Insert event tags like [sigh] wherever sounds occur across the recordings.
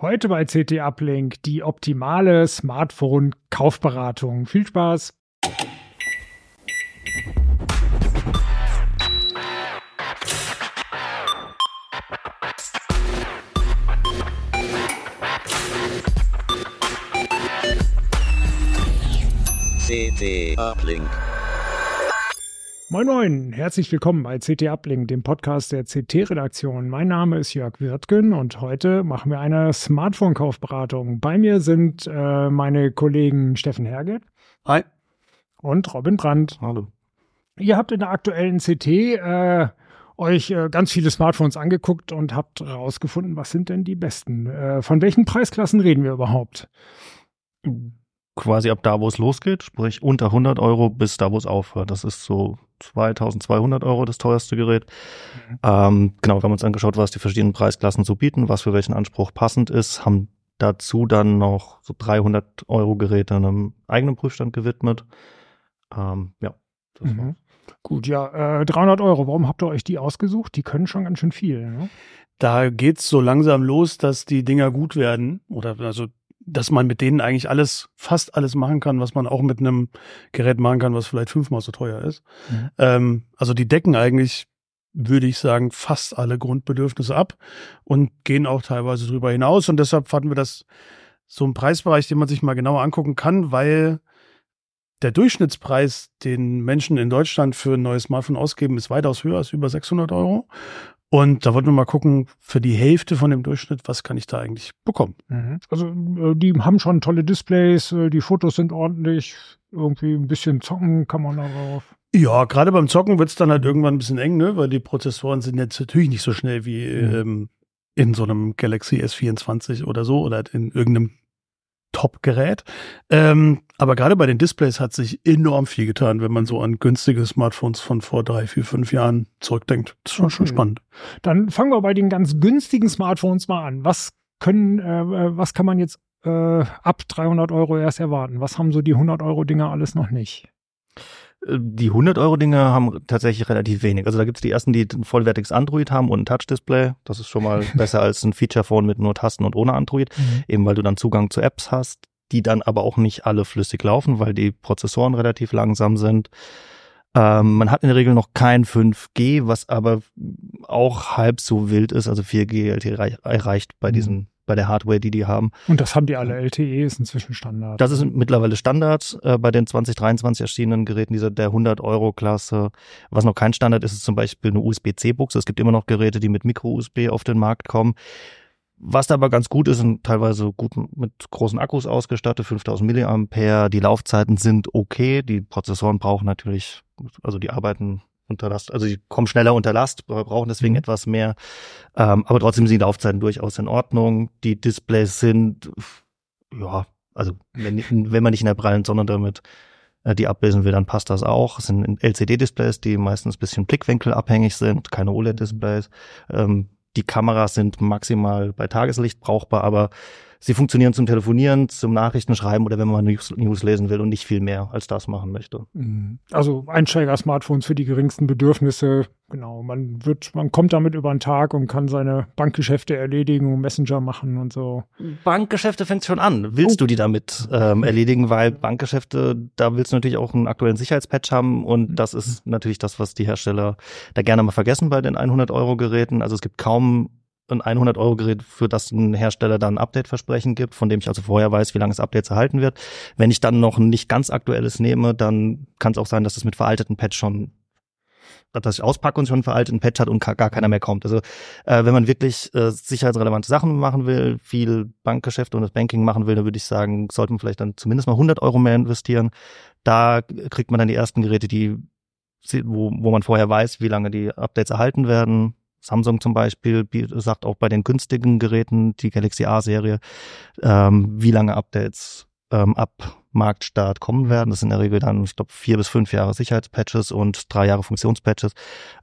Heute bei CT Uplink die optimale Smartphone-Kaufberatung. Viel Spaß! CT Uplink. Moin Moin, herzlich willkommen bei CT Uplink, dem Podcast der CT-Redaktion. Mein Name ist Jörg Wirtgen und heute machen wir eine Smartphone-Kaufberatung. Bei mir sind äh, meine Kollegen Steffen Herget. Hi. Und Robin Brandt. Hallo. Ihr habt in der aktuellen CT äh, euch äh, ganz viele Smartphones angeguckt und habt herausgefunden, was sind denn die besten? Äh, von welchen Preisklassen reden wir überhaupt? Quasi ab da, wo es losgeht, sprich unter 100 Euro bis da, wo es aufhört. Das ist so 2200 Euro das teuerste Gerät. Mhm. Ähm, genau, wir haben uns angeschaut, was die verschiedenen Preisklassen so bieten, was für welchen Anspruch passend ist, haben dazu dann noch so 300 Euro Geräte einem eigenen Prüfstand gewidmet. Ähm, ja, das mhm. war's. Gut, ja, äh, 300 Euro. Warum habt ihr euch die ausgesucht? Die können schon ganz schön viel. Ne? Da geht's so langsam los, dass die Dinger gut werden oder also dass man mit denen eigentlich alles, fast alles machen kann, was man auch mit einem Gerät machen kann, was vielleicht fünfmal so teuer ist. Mhm. Ähm, also die decken eigentlich, würde ich sagen, fast alle Grundbedürfnisse ab und gehen auch teilweise drüber hinaus. Und deshalb fanden wir das so ein Preisbereich, den man sich mal genauer angucken kann, weil der Durchschnittspreis, den Menschen in Deutschland für ein neues Smartphone ausgeben, ist weitaus höher, als über 600 Euro. Und da wollten wir mal gucken, für die Hälfte von dem Durchschnitt, was kann ich da eigentlich bekommen? Mhm. Also äh, die haben schon tolle Displays, äh, die Fotos sind ordentlich, irgendwie ein bisschen zocken kann man darauf. Ja, gerade beim Zocken wird's dann halt irgendwann ein bisschen eng, ne? weil die Prozessoren sind jetzt natürlich nicht so schnell wie mhm. ähm, in so einem Galaxy S24 oder so oder in irgendeinem Top-Gerät. Ähm, aber gerade bei den Displays hat sich enorm viel getan, wenn man so an günstige Smartphones von vor drei, vier, fünf Jahren zurückdenkt. Das ist schon, schon spannend. Dann fangen wir bei den ganz günstigen Smartphones mal an. Was können, äh, was kann man jetzt äh, ab 300 Euro erst erwarten? Was haben so die 100 Euro Dinger alles noch nicht? Die 100-Euro-Dinge haben tatsächlich relativ wenig. Also da gibt's die ersten, die ein vollwertiges Android haben und ein Touch-Display. Das ist schon mal [laughs] besser als ein Feature-Phone mit nur Tasten und ohne Android, mhm. eben weil du dann Zugang zu Apps hast, die dann aber auch nicht alle flüssig laufen, weil die Prozessoren relativ langsam sind. Ähm, man hat in der Regel noch kein 5G, was aber auch halb so wild ist. Also 4G LTE erreicht bei mhm. diesen bei der Hardware, die die haben. Und das haben die alle. LTE ist inzwischen Standard. Das ist mittlerweile Standard äh, bei den 2023 erschienenen Geräten dieser der 100 Euro Klasse. Was noch kein Standard ist, ist zum Beispiel eine USB-C-Buchse. Es gibt immer noch Geräte, die mit Micro-USB auf den Markt kommen. Was aber ganz gut ist und teilweise gut mit großen Akkus ausgestattet, 5000 Milliampere. Die Laufzeiten sind okay. Die Prozessoren brauchen natürlich, also die arbeiten unter Last, also sie kommen schneller unter Last, brauchen deswegen mhm. etwas mehr. Ähm, aber trotzdem sind die Laufzeiten durchaus in Ordnung. Die Displays sind, ja, also wenn, wenn man nicht in der prallen Sonne damit äh, die ablesen will, dann passt das auch. Es sind LCD-Displays, die meistens bisschen blickwinkelabhängig sind, keine OLED-Displays. Ähm, die Kameras sind maximal bei Tageslicht brauchbar, aber Sie funktionieren zum Telefonieren, zum Nachrichtenschreiben oder wenn man News, News lesen will und nicht viel mehr als das machen möchte. Mhm. Also Einsteiger-Smartphones für die geringsten Bedürfnisse. Genau, man wird, man kommt damit über den Tag und kann seine Bankgeschäfte erledigen und Messenger machen und so. Bankgeschäfte fängt schon an. Willst oh. du die damit ähm, erledigen? Weil Bankgeschäfte, da willst du natürlich auch einen aktuellen Sicherheitspatch haben und das ist natürlich das, was die Hersteller da gerne mal vergessen bei den 100 Euro Geräten. Also es gibt kaum ein 100-Euro-Gerät, für das ein Hersteller dann ein Update-Versprechen gibt, von dem ich also vorher weiß, wie lange das Updates erhalten wird. Wenn ich dann noch ein nicht ganz aktuelles nehme, dann kann es auch sein, dass es mit veralteten Patch schon das ich auspacke und schon veraltet ein Patch hat und gar keiner mehr kommt. Also äh, wenn man wirklich äh, sicherheitsrelevante Sachen machen will, viel Bankgeschäfte und das Banking machen will, dann würde ich sagen, sollte man vielleicht dann zumindest mal 100 Euro mehr investieren. Da kriegt man dann die ersten Geräte, die wo, wo man vorher weiß, wie lange die Updates erhalten werden. Samsung zum Beispiel sagt auch bei den günstigen Geräten, die Galaxy A-Serie, ähm, wie lange Updates ähm, ab Marktstart kommen werden. Das sind in der Regel dann, ich glaube, vier bis fünf Jahre Sicherheitspatches und drei Jahre Funktionspatches.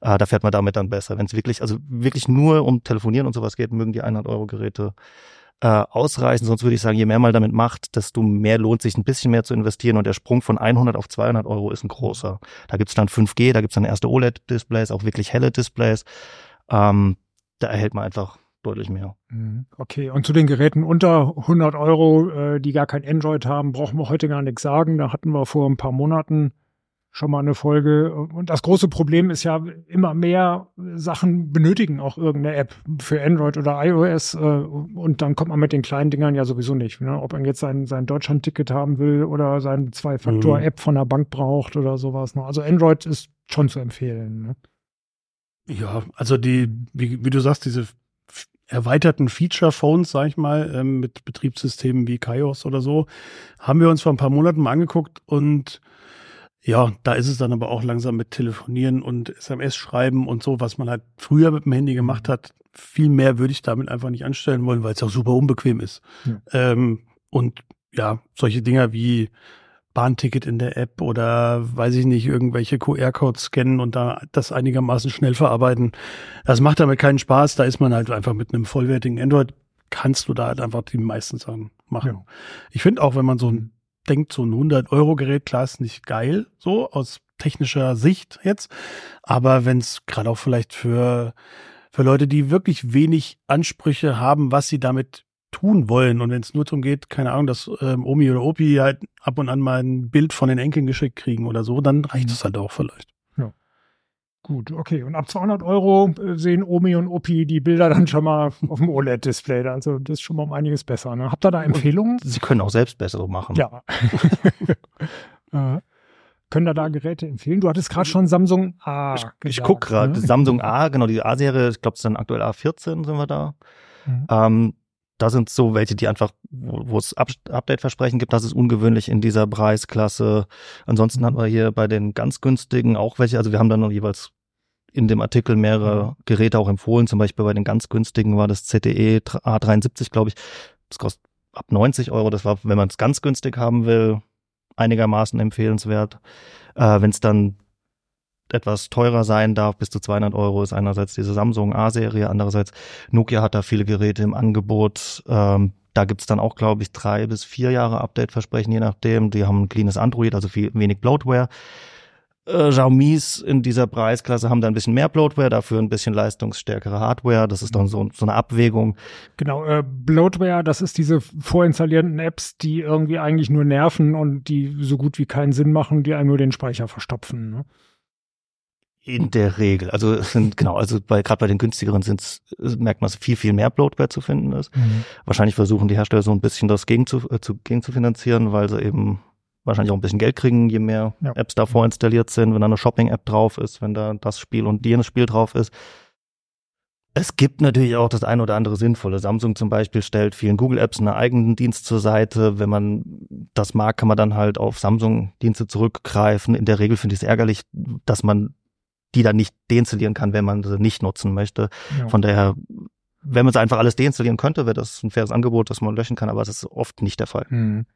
Äh, da fährt man damit dann besser. Wenn es wirklich, also wirklich nur um Telefonieren und sowas geht, mögen die 100 Euro Geräte äh, ausreichen. Sonst würde ich sagen, je mehr man damit macht, desto mehr lohnt sich ein bisschen mehr zu investieren. Und der Sprung von 100 auf 200 Euro ist ein großer. Da gibt's dann 5G, da gibt's dann erste OLED-Displays, auch wirklich helle Displays. Ähm, da erhält man einfach deutlich mehr. Mhm. Okay, und zu den Geräten unter 100 Euro, äh, die gar kein Android haben, brauchen wir heute gar nichts sagen. Da hatten wir vor ein paar Monaten schon mal eine Folge. Und das große Problem ist ja, immer mehr Sachen benötigen auch irgendeine App für Android oder iOS. Äh, und dann kommt man mit den kleinen Dingern ja sowieso nicht. Ne? Ob man jetzt sein, sein Deutschland-Ticket haben will oder sein Zwei-Faktor-App von der Bank braucht oder sowas. Ne? Also Android ist schon zu empfehlen. Ne? Ja, also die, wie, wie du sagst, diese erweiterten Feature-Phones, sag ich mal, ähm, mit Betriebssystemen wie Kaios oder so, haben wir uns vor ein paar Monaten mal angeguckt und ja, da ist es dann aber auch langsam mit Telefonieren und SMS schreiben und so, was man halt früher mit dem Handy gemacht hat. Viel mehr würde ich damit einfach nicht anstellen wollen, weil es auch super unbequem ist. Ja. Ähm, und ja, solche Dinger wie Bahnticket in der App oder weiß ich nicht, irgendwelche QR-Codes scannen und da das einigermaßen schnell verarbeiten. Das macht damit keinen Spaß. Da ist man halt einfach mit einem vollwertigen Android, kannst du da halt einfach die meisten Sachen machen. Ja. Ich finde auch, wenn man so ein, denkt, so ein 100-Euro-Gerät, klar, ist nicht geil, so aus technischer Sicht jetzt. Aber wenn es gerade auch vielleicht für, für Leute, die wirklich wenig Ansprüche haben, was sie damit tun wollen. Und wenn es nur darum geht, keine Ahnung, dass ähm, Omi oder Opi halt ab und an mal ein Bild von den Enkeln geschickt kriegen oder so, dann reicht es halt auch vielleicht. Ja. Gut, okay. Und ab 200 Euro äh, sehen Omi und Opi die Bilder dann schon mal auf dem OLED-Display. Also das ist schon mal um einiges besser. Ne? Habt ihr da Empfehlungen? Und Sie können auch selbst bessere machen. Ja. [laughs] äh, können da da Geräte empfehlen? Du hattest gerade schon Samsung A. Ich, ich gucke gerade. Ne? Samsung A, genau, die A-Serie, ich glaube, es ist dann aktuell A14 sind wir da. Mhm. Ähm, da sind so welche, die einfach, wo, es Update-Versprechen gibt, das ist ungewöhnlich in dieser Preisklasse. Ansonsten hatten wir hier bei den ganz günstigen auch welche, also wir haben dann noch jeweils in dem Artikel mehrere Geräte auch empfohlen, zum Beispiel bei den ganz günstigen war das ZTE A73, glaube ich. Das kostet ab 90 Euro, das war, wenn man es ganz günstig haben will, einigermaßen empfehlenswert. Äh, wenn es dann etwas teurer sein darf, bis zu 200 Euro, ist einerseits diese Samsung A-Serie, andererseits Nokia hat da viele Geräte im Angebot. Ähm, da gibt's dann auch, glaube ich, drei bis vier Jahre Update-Versprechen, je nachdem. Die haben ein cleanes Android, also viel wenig Bloatware. Äh, Xiaomi's in dieser Preisklasse haben da ein bisschen mehr Bloatware, dafür ein bisschen leistungsstärkere Hardware. Das ist dann so, so eine Abwägung. Genau, äh, Bloatware, das ist diese vorinstallierten Apps, die irgendwie eigentlich nur nerven und die so gut wie keinen Sinn machen, die einem nur den Speicher verstopfen. Ne? In der Regel. Also es sind, genau, also bei gerade bei den günstigeren sind merkt man, dass viel, viel mehr Bloatware zu finden ist. Mhm. Wahrscheinlich versuchen die Hersteller so ein bisschen das gegen zu, äh, zu, gegen zu finanzieren, weil sie eben wahrscheinlich auch ein bisschen Geld kriegen, je mehr ja. Apps da vorinstalliert sind, wenn da eine Shopping-App drauf ist, wenn da das Spiel und jenes Spiel drauf ist. Es gibt natürlich auch das ein oder andere Sinnvolle. Samsung zum Beispiel stellt vielen Google-Apps einen eigenen Dienst zur Seite. Wenn man das mag, kann man dann halt auf Samsung-Dienste zurückgreifen. In der Regel finde ich es ärgerlich, dass man die dann nicht deinstallieren kann, wenn man sie nicht nutzen möchte. Ja. Von daher, wenn man es einfach alles deinstallieren könnte, wäre das ein faires Angebot, das man löschen kann, aber das ist oft nicht der Fall. Mhm.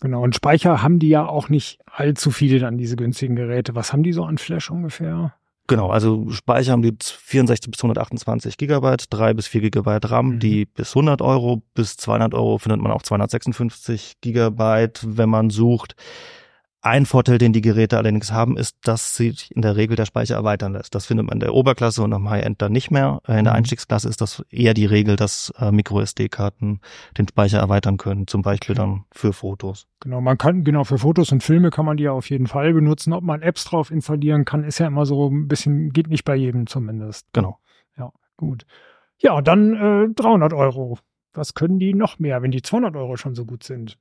Genau, und Speicher haben die ja auch nicht allzu viele dann, diese günstigen Geräte. Was haben die so an Flash ungefähr? Genau, also Speicher haben die 64 bis 128 Gigabyte, 3 bis 4 Gigabyte RAM, mhm. die bis 100 Euro, bis 200 Euro findet man auch 256 Gigabyte, wenn man sucht. Ein Vorteil, den die Geräte allerdings haben, ist, dass sich in der Regel der Speicher erweitern lässt. Das findet man in der Oberklasse und am High-End dann nicht mehr. Äh, in der mhm. Einstiegsklasse ist das eher die Regel, dass äh, MicroSD-Karten den Speicher erweitern können, zum Beispiel dann für Fotos. Genau, man kann, genau, für Fotos und Filme kann man die ja auf jeden Fall benutzen. Ob man Apps drauf installieren kann, ist ja immer so ein bisschen, geht nicht bei jedem zumindest. Genau. Ja, gut. Ja, dann äh, 300 Euro. Was können die noch mehr, wenn die 200 Euro schon so gut sind?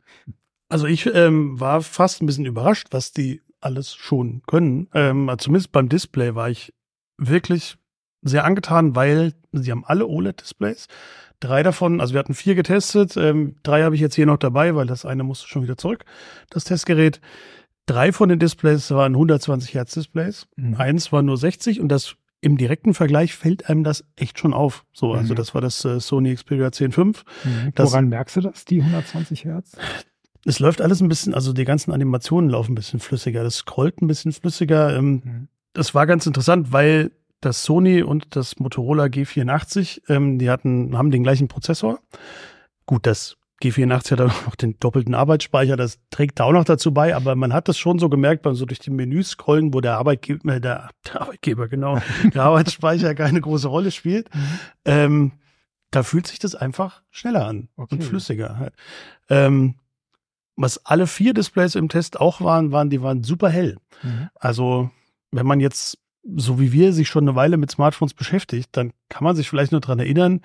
Also ich ähm, war fast ein bisschen überrascht, was die alles schon können. Ähm, zumindest beim Display war ich wirklich sehr angetan, weil sie haben alle OLED-Displays. Drei davon, also wir hatten vier getestet, ähm, drei habe ich jetzt hier noch dabei, weil das eine musste schon wieder zurück, das Testgerät. Drei von den Displays waren 120 Hertz Displays, Mhm. eins war nur 60 und das im direkten Vergleich fällt einem das echt schon auf. So, also Mhm. das war das äh, Sony Xperia 10.5. Mhm. Woran merkst du das, die 120 Hertz? Es läuft alles ein bisschen, also die ganzen Animationen laufen ein bisschen flüssiger, das scrollt ein bisschen flüssiger. Ähm, Mhm. das war ganz interessant, weil das Sony und das Motorola G84, ähm, die hatten, haben den gleichen Prozessor. Gut, das G84 hat auch noch den doppelten Arbeitsspeicher, das trägt da auch noch dazu bei, aber man hat das schon so gemerkt beim so durch die Menüs scrollen, wo der Arbeitgeber, äh, der, der Arbeitgeber, genau, [laughs] der Arbeitsspeicher keine große Rolle spielt. Ähm, da fühlt sich das einfach schneller an Okay. und flüssiger. Halt. Ähm, was alle vier Displays im Test auch waren, waren, die waren super hell. Mhm. Also, wenn man jetzt, so wie wir, sich schon eine Weile mit Smartphones beschäftigt, dann kann man sich vielleicht nur dran erinnern,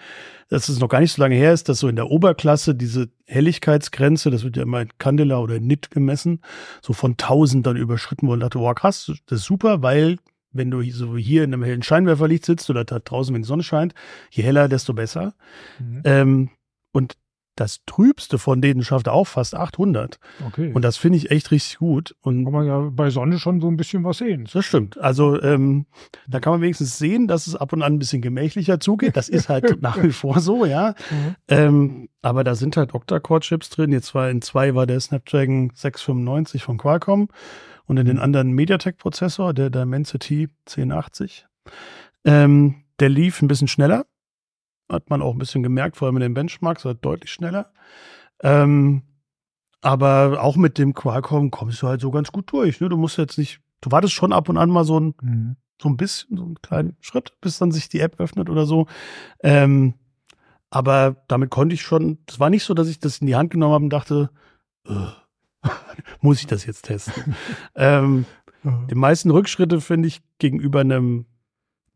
dass es noch gar nicht so lange her ist, dass so in der Oberklasse diese Helligkeitsgrenze, das wird ja immer in Candela oder in Nit gemessen, so von 1000 dann überschritten wurde. Und dachte, wow, krass, das ist super, weil wenn du so wie hier in einem hellen Scheinwerferlicht sitzt oder da draußen, wenn die Sonne scheint, je heller, desto besser. Mhm. Ähm, und das Trübste von denen schafft auch fast 800. Okay. Und das finde ich echt richtig gut. Und kann man ja bei Sonne schon so ein bisschen was sehen. das stimmt. Also ähm, da kann man wenigstens sehen, dass es ab und an ein bisschen gemächlicher zugeht. Das ist halt [laughs] nach wie vor so, ja. Mhm. Ähm, aber da sind halt Octa-Core-Chips drin. Jetzt war in zwei war der Snapdragon 695 von Qualcomm und in den anderen MediaTek-Prozessor, der Dimensity 1080. Ähm, der lief ein bisschen schneller. Hat man auch ein bisschen gemerkt, vor allem in den Benchmarks, war deutlich schneller. Ähm, aber auch mit dem Qualcomm kommst du halt so ganz gut durch. Ne? Du musst jetzt nicht, du wartest schon ab und an mal so ein, Mhm. so ein bisschen, so einen kleinen Schritt, bis dann sich die App öffnet oder so. Ähm, aber damit konnte ich schon, es war nicht so, dass ich das in die Hand genommen habe und dachte, "Ugh, [laughs] muss ich das jetzt testen? [laughs] ähm, die meisten Rückschritte finde ich gegenüber einem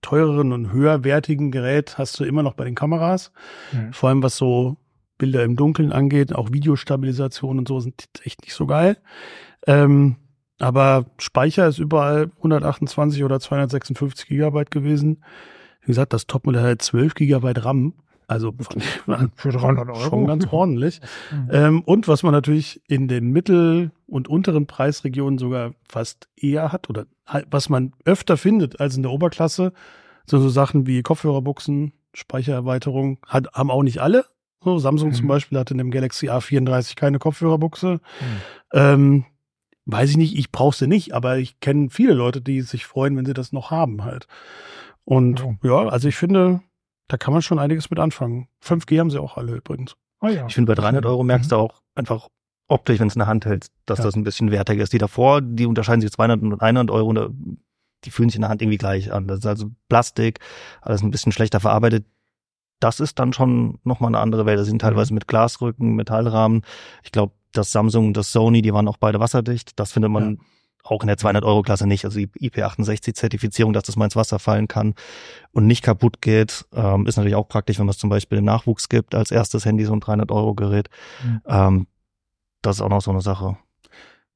teureren und höherwertigen Gerät hast du immer noch bei den Kameras. Mhm. Vor allem was so Bilder im Dunkeln angeht, auch Videostabilisation und so sind echt nicht so geil. Ähm, aber Speicher ist überall 128 oder 256 Gigabyte gewesen. Wie gesagt, das Topmodell hat 12 Gigabyte RAM. Also von, Für [laughs] 300 Euro. schon ganz ordentlich. [laughs] Mhm. Ähm, und was man natürlich in den mittel- und unteren Preisregionen sogar fast eher hat oder halt, was man öfter findet als in der Oberklasse, sind so Sachen wie Kopfhörerbuchsen, Speichererweiterung, hat, haben auch nicht alle. So, Samsung zum Mhm. Beispiel hat in dem Galaxy A34 keine Kopfhörerbuchse. Mhm. Ähm, weiß ich nicht, ich brauche sie nicht, aber ich kenne viele Leute, die sich freuen, wenn sie das noch haben halt. Und Oh. ja, also ich finde, da kann man schon einiges mit anfangen. 5G haben sie auch alle übrigens. Ah, ja. Ich finde, bei 300 Euro merkst du auch einfach optisch, wenn es in der Hand hältst, dass Ja. das ein bisschen wertiger ist. Die davor, die unterscheiden sich 200 und 100 Euro, und da- die fühlen sich in der Hand irgendwie gleich an. Das ist also Plastik, alles ein bisschen schlechter verarbeitet. Das ist dann schon nochmal eine andere Welt. Das sind teilweise mit Glasrücken, Metallrahmen. Ich glaube, das Samsung und das Sony, die waren auch beide wasserdicht. Das findet man auch in der 200-Euro-Klasse nicht. Also die IP68-Zertifizierung, dass das mal ins Wasser fallen kann und nicht kaputt geht, ähm, ist natürlich auch praktisch, wenn man es zum Beispiel im Nachwuchs gibt, als erstes Handy so ein 300-Euro-Gerät. Mhm. Ähm, das ist auch noch so eine Sache.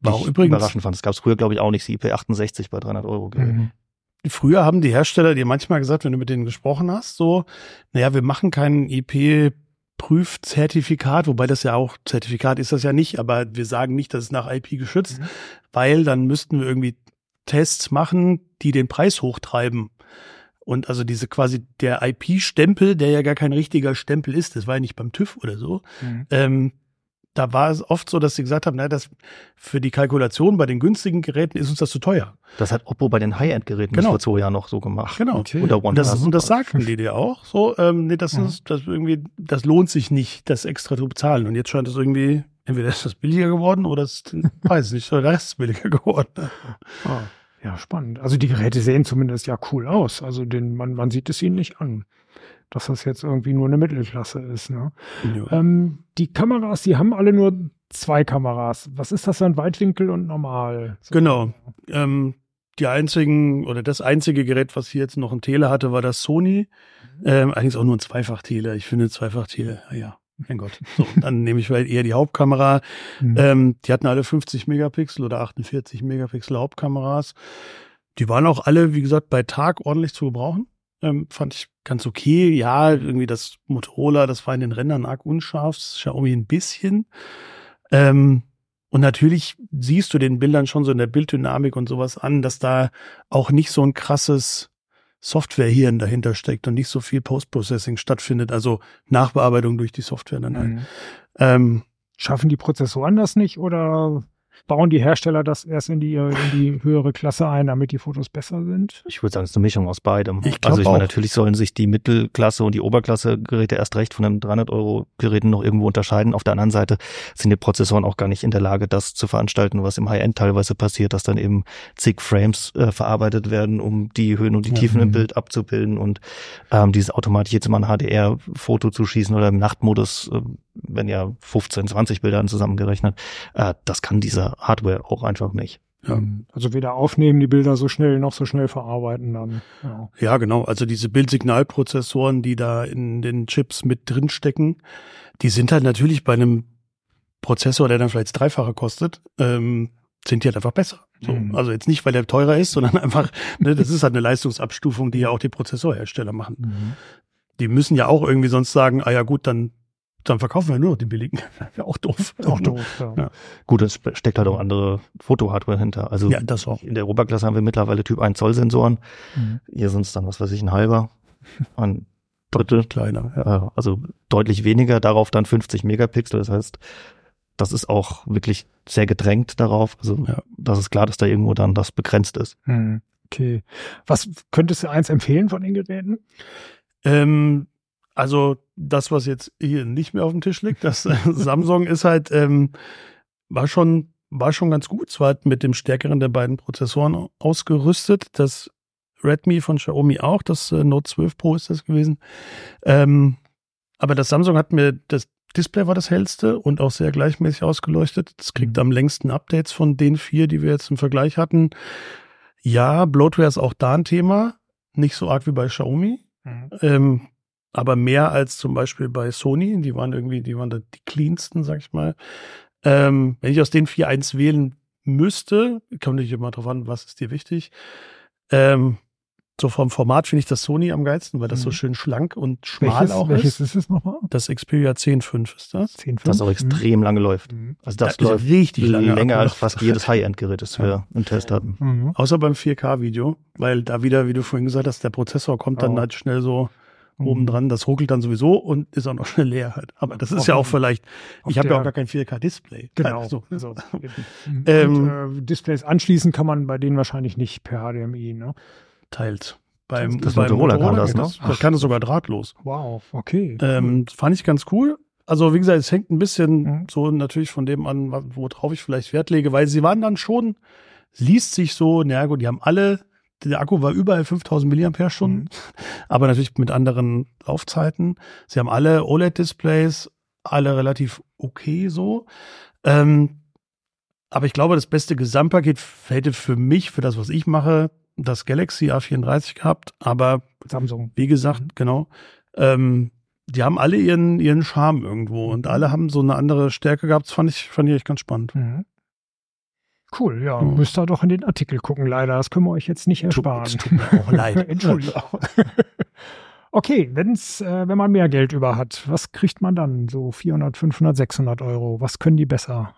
die War auch ich übrigens- überraschend fand. Das gab es früher, glaube ich, auch nicht, die IP68 bei 300 Euro Gerät. Mhm. Früher haben die Hersteller dir manchmal gesagt, wenn du mit denen gesprochen hast, so, naja, wir machen kein IP-Prüfzertifikat, wobei das ja auch, Zertifikat ist das ja nicht, aber wir sagen nicht, das ist nach IP geschützt, Mhm. weil dann müssten wir irgendwie Tests machen, die den Preis hochtreiben. Und also diese quasi der IP-Stempel, der ja gar kein richtiger Stempel ist, das war ja nicht beim TÜV oder so, Mhm. ähm, da war es oft so, dass sie gesagt haben, na, das für die Kalkulation bei den günstigen Geräten ist uns das zu teuer. Das hat Oppo bei den High-End-Geräten Genau. vor zwei Jahren noch so gemacht. Genau. Okay. Oder Und das, OnePlus. und das sagten die dir auch. So, ähm, nee, das Mhm. ist, das irgendwie, das lohnt sich nicht, das extra zu bezahlen. Und jetzt scheint es irgendwie, entweder ist das billiger geworden oder es ist, [laughs] weiß nicht, oder der Rest ist billiger geworden. Ah, ja, spannend. Also die Geräte sehen zumindest ja cool aus. Also den, man, man sieht es ihnen nicht an, dass das jetzt irgendwie nur eine Mittelklasse ist. Ne? Ähm, die Kameras, die haben alle nur zwei Kameras. Was ist das dann? Weitwinkel und normal? So. Genau. Ähm, die einzigen oder das einzige Gerät, was hier jetzt noch ein Tele hatte, war das Sony. Ähm, eigentlich auch nur ein Zweifach-Tele. Ich finde Zweifach-Tele, ja, ja, mein Gott. So, [laughs] dann nehme ich vielleicht eher die Hauptkamera. Mhm. Ähm, die hatten alle 50 Megapixel oder 48 Megapixel Hauptkameras. die waren auch alle, wie gesagt, bei Tag ordentlich zu gebrauchen. Ähm, fand ich ganz okay. Ja, irgendwie das Motorola, das war in den Rändern arg unscharf, das Xiaomi ein bisschen. Ähm, und natürlich siehst du den Bildern schon so in der Bilddynamik und sowas an, dass da auch nicht so ein krasses Softwarehirn dahinter steckt und nicht so viel Post-Processing stattfindet, also Nachbearbeitung durch die Software dann halt. Mhm. Ähm, Schaffen die Prozessoren das nicht oder bauen die Hersteller das erst in die, in die höhere Klasse ein, damit die Fotos besser sind? Ich würde sagen, es ist eine Mischung aus beidem. Ich also ich auch. meine, natürlich sollen sich die Mittelklasse und die Oberklasse-Geräte erst recht von den 300-Euro-Geräten noch irgendwo unterscheiden. Auf der anderen Seite sind die Prozessoren auch gar nicht in der Lage, das zu veranstalten, was im High-End teilweise passiert, dass dann eben zig Frames äh, verarbeitet werden, um die Höhen und die Ja. Tiefen im Mhm. Bild abzubilden und ähm, dieses automatisch jetzt mal ein HDR-Foto zu schießen oder im Nachtmodus, äh, wenn ja 15, 20 Bilder zusammengerechnet, äh, das kann diese Hardware auch einfach nicht. Ja. Mhm. Also weder aufnehmen die Bilder so schnell noch so schnell verarbeiten dann. Ja. Ja, genau. Also diese Bildsignalprozessoren, die da in den Chips mit drin stecken, die sind halt natürlich bei einem Prozessor, der dann vielleicht das Dreifache kostet, ähm, sind die halt einfach besser. So. Mhm. Also jetzt nicht, weil der teurer ist, sondern [laughs] einfach, ne, das ist halt eine Leistungsabstufung, die ja auch die Prozessorhersteller machen. Die müssen ja auch irgendwie sonst sagen, ah ja gut, dann, dann verkaufen wir nur noch die billigen. [laughs] Wäre auch doof. Auch doof. Ja. Ja. Gut, es steckt halt auch andere Foto-Hardware hinter. Also Ja, das auch. in der Oberklasse haben wir mittlerweile Typ 1 Zoll Sensoren. Mhm. Hier sind es dann, was weiß ich, ein halber, ein Drittel. [laughs] Kleiner. Ja. Also deutlich weniger, darauf dann 50 Megapixel. Das heißt, das ist auch wirklich sehr gedrängt darauf. Also Ja. das ist klar, dass da irgendwo dann das begrenzt ist. Hm, Okay. Was könntest du eins empfehlen von den Geräten? Ähm, also das, was jetzt hier nicht mehr auf dem Tisch liegt, das äh, [laughs] Samsung ist halt, ähm, war schon, war schon ganz gut. Es war halt mit dem stärkeren der beiden Prozessoren ausgerüstet. Das Redmi von Xiaomi auch, das äh, Note 12 Pro ist das gewesen. Ähm, aber das Samsung hat mir, das Display war das hellste und auch sehr gleichmäßig ausgeleuchtet. Das kriegt Mhm. am längsten Updates von den vier, die wir jetzt im Vergleich hatten. Ja, Bloatware ist auch da ein Thema. Nicht so arg wie bei Xiaomi. Ähm, aber mehr als zum Beispiel bei Sony. Die waren irgendwie, die waren da die cleansten, sag ich mal. Ähm, wenn ich aus den vier eins wählen müsste, kommt natürlich immer drauf an, was ist dir wichtig. Ähm, so vom Format finde ich das Sony am geilsten, weil das so Mhm. schön schlank und schmal Welches, auch welches ist. ist es nochmal? Das Xperia 10.5 ist das. 10, Das auch extrem lange läuft. Mhm. Also das Da ist läuft richtig lange länger als fast jedes [laughs] High-End-Gerät, das wir im Test hatten. Mhm. Außer beim 4K-Video, weil da wieder, wie du vorhin gesagt hast, der Prozessor kommt dann Oh. halt schnell so Mhm. oben dran. Das ruckelt dann sowieso und ist auch noch schnell leer halt. Aber das ist Auf ja auch vielleicht, ich habe ja auch gar kein 4K-Display. Genau. Also, [laughs] So. Mhm. Ähm, Und, äh, Displays anschließen kann man bei denen wahrscheinlich nicht per HDMI, ne? Teils. Beim, Das beim Motorola kann das, ne? das, das kann das sogar drahtlos. Wow, okay. Ähm, fand ich ganz cool. Also wie gesagt, es hängt ein bisschen Mhm. so natürlich von dem an, worauf ich vielleicht Wert lege, weil sie waren dann schon, liest sich so, na gut, die haben alle, der Akku war überall 5000 Milliampere-Stunden, Mhm. aber natürlich mit anderen Laufzeiten. Sie haben alle OLED-Displays, alle relativ okay so. Ähm, aber ich glaube, das beste Gesamtpaket hätte für mich, für das, was ich mache, das Galaxy A34 gehabt. Aber Samsung. wie gesagt, genau. Ähm, die haben alle ihren, ihren Charme irgendwo und alle haben so eine andere Stärke gehabt. Das fand ich, fand ich echt ganz spannend. Mhm. Cool, ja, Mhm. müsst ihr doch in den Artikel gucken, leider. Das können wir euch jetzt nicht ersparen. es tut mir auch leid. [laughs] Entschuldigung. [laughs] okay, wenn's, äh, wenn man mehr Geld über hat, was kriegt man dann? So 400, 500, 600 Euro. Was können die besser?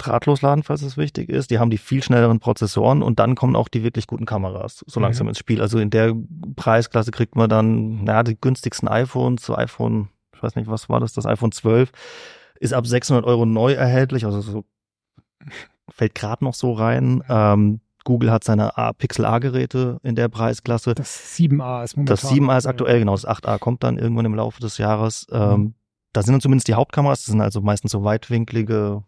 Drahtlos laden, falls es wichtig ist. Die haben die viel schnelleren Prozessoren und dann kommen auch die wirklich guten Kameras so Mhm. langsam ins Spiel. Also in der Preisklasse kriegt man dann, naja, die günstigsten iPhones, so iPhone, ich weiß nicht, was war das, das iPhone 12 ist ab 600 Euro neu erhältlich, also so fällt gerade noch so rein. Ähm, Google hat seine A Pixel A-Geräte in der Preisklasse. Das 7a ist momentan. Das 7a ist aktuell, genau, das 8a kommt dann irgendwann im Laufe des Jahres. Ähm, da sind dann zumindest die Hauptkameras, das sind also meistens so weitwinklige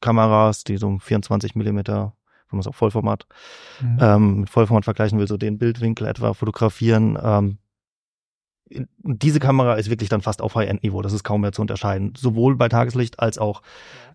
Kameras, die so 24 Millimeter, wenn man es auf Vollformat, Mhm. ähm, mit Vollformat vergleichen will, so den Bildwinkel etwa fotografieren. Ähm, und diese Kamera ist wirklich dann fast auf High-End-Niveau. Das ist kaum mehr zu unterscheiden. Sowohl bei Tageslicht als auch